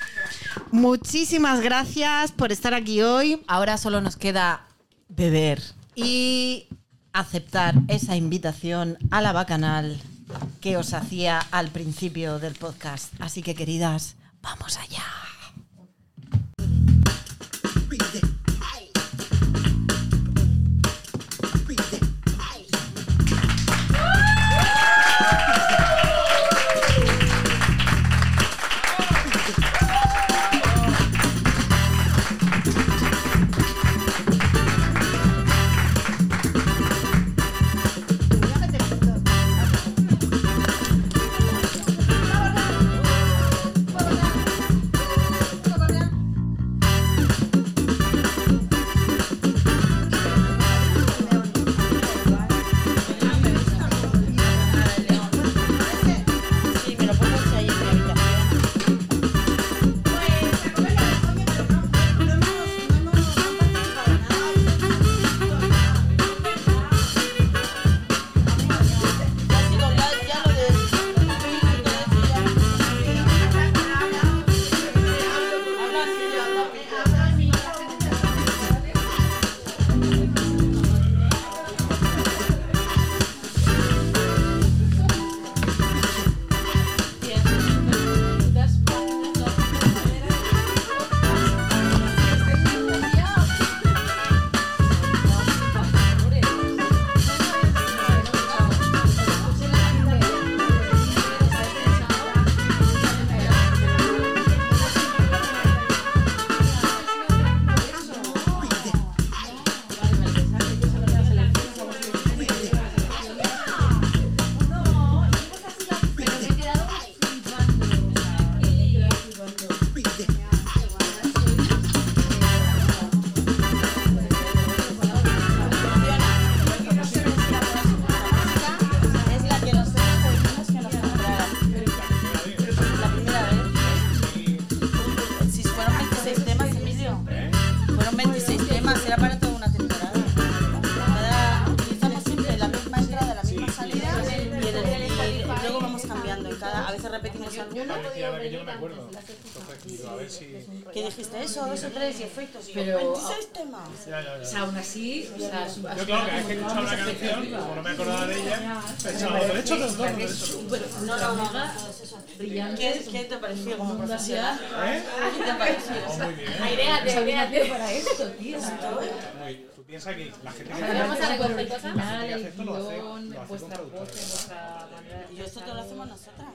muchísimas gracias por estar aquí hoy. Ahora solo nos queda beber y aceptar esa invitación a la bacanal que os hacía al principio del podcast. Así que, queridas, vamos allá. O tres y efectos. Y yo, 26 temas. O sea, aún así, o sea, su- Yo, claro, que es que he escuchado la canción, como no me acordaba de ella, pensaba, los dos, no, no, mega brillante. ¿Qué, ¿Qué te pareció como profesional? ¿Eh? ¿Qué te pareció? [laughs] Muy bien. Aireate, aireate para esto, tío. Tú piensas que la gente que Vamos a recoger cosas. lo hace, guion, lo hace vuestra con voz, traductores. vuestra manera de Y esto te lo hacemos nosotras.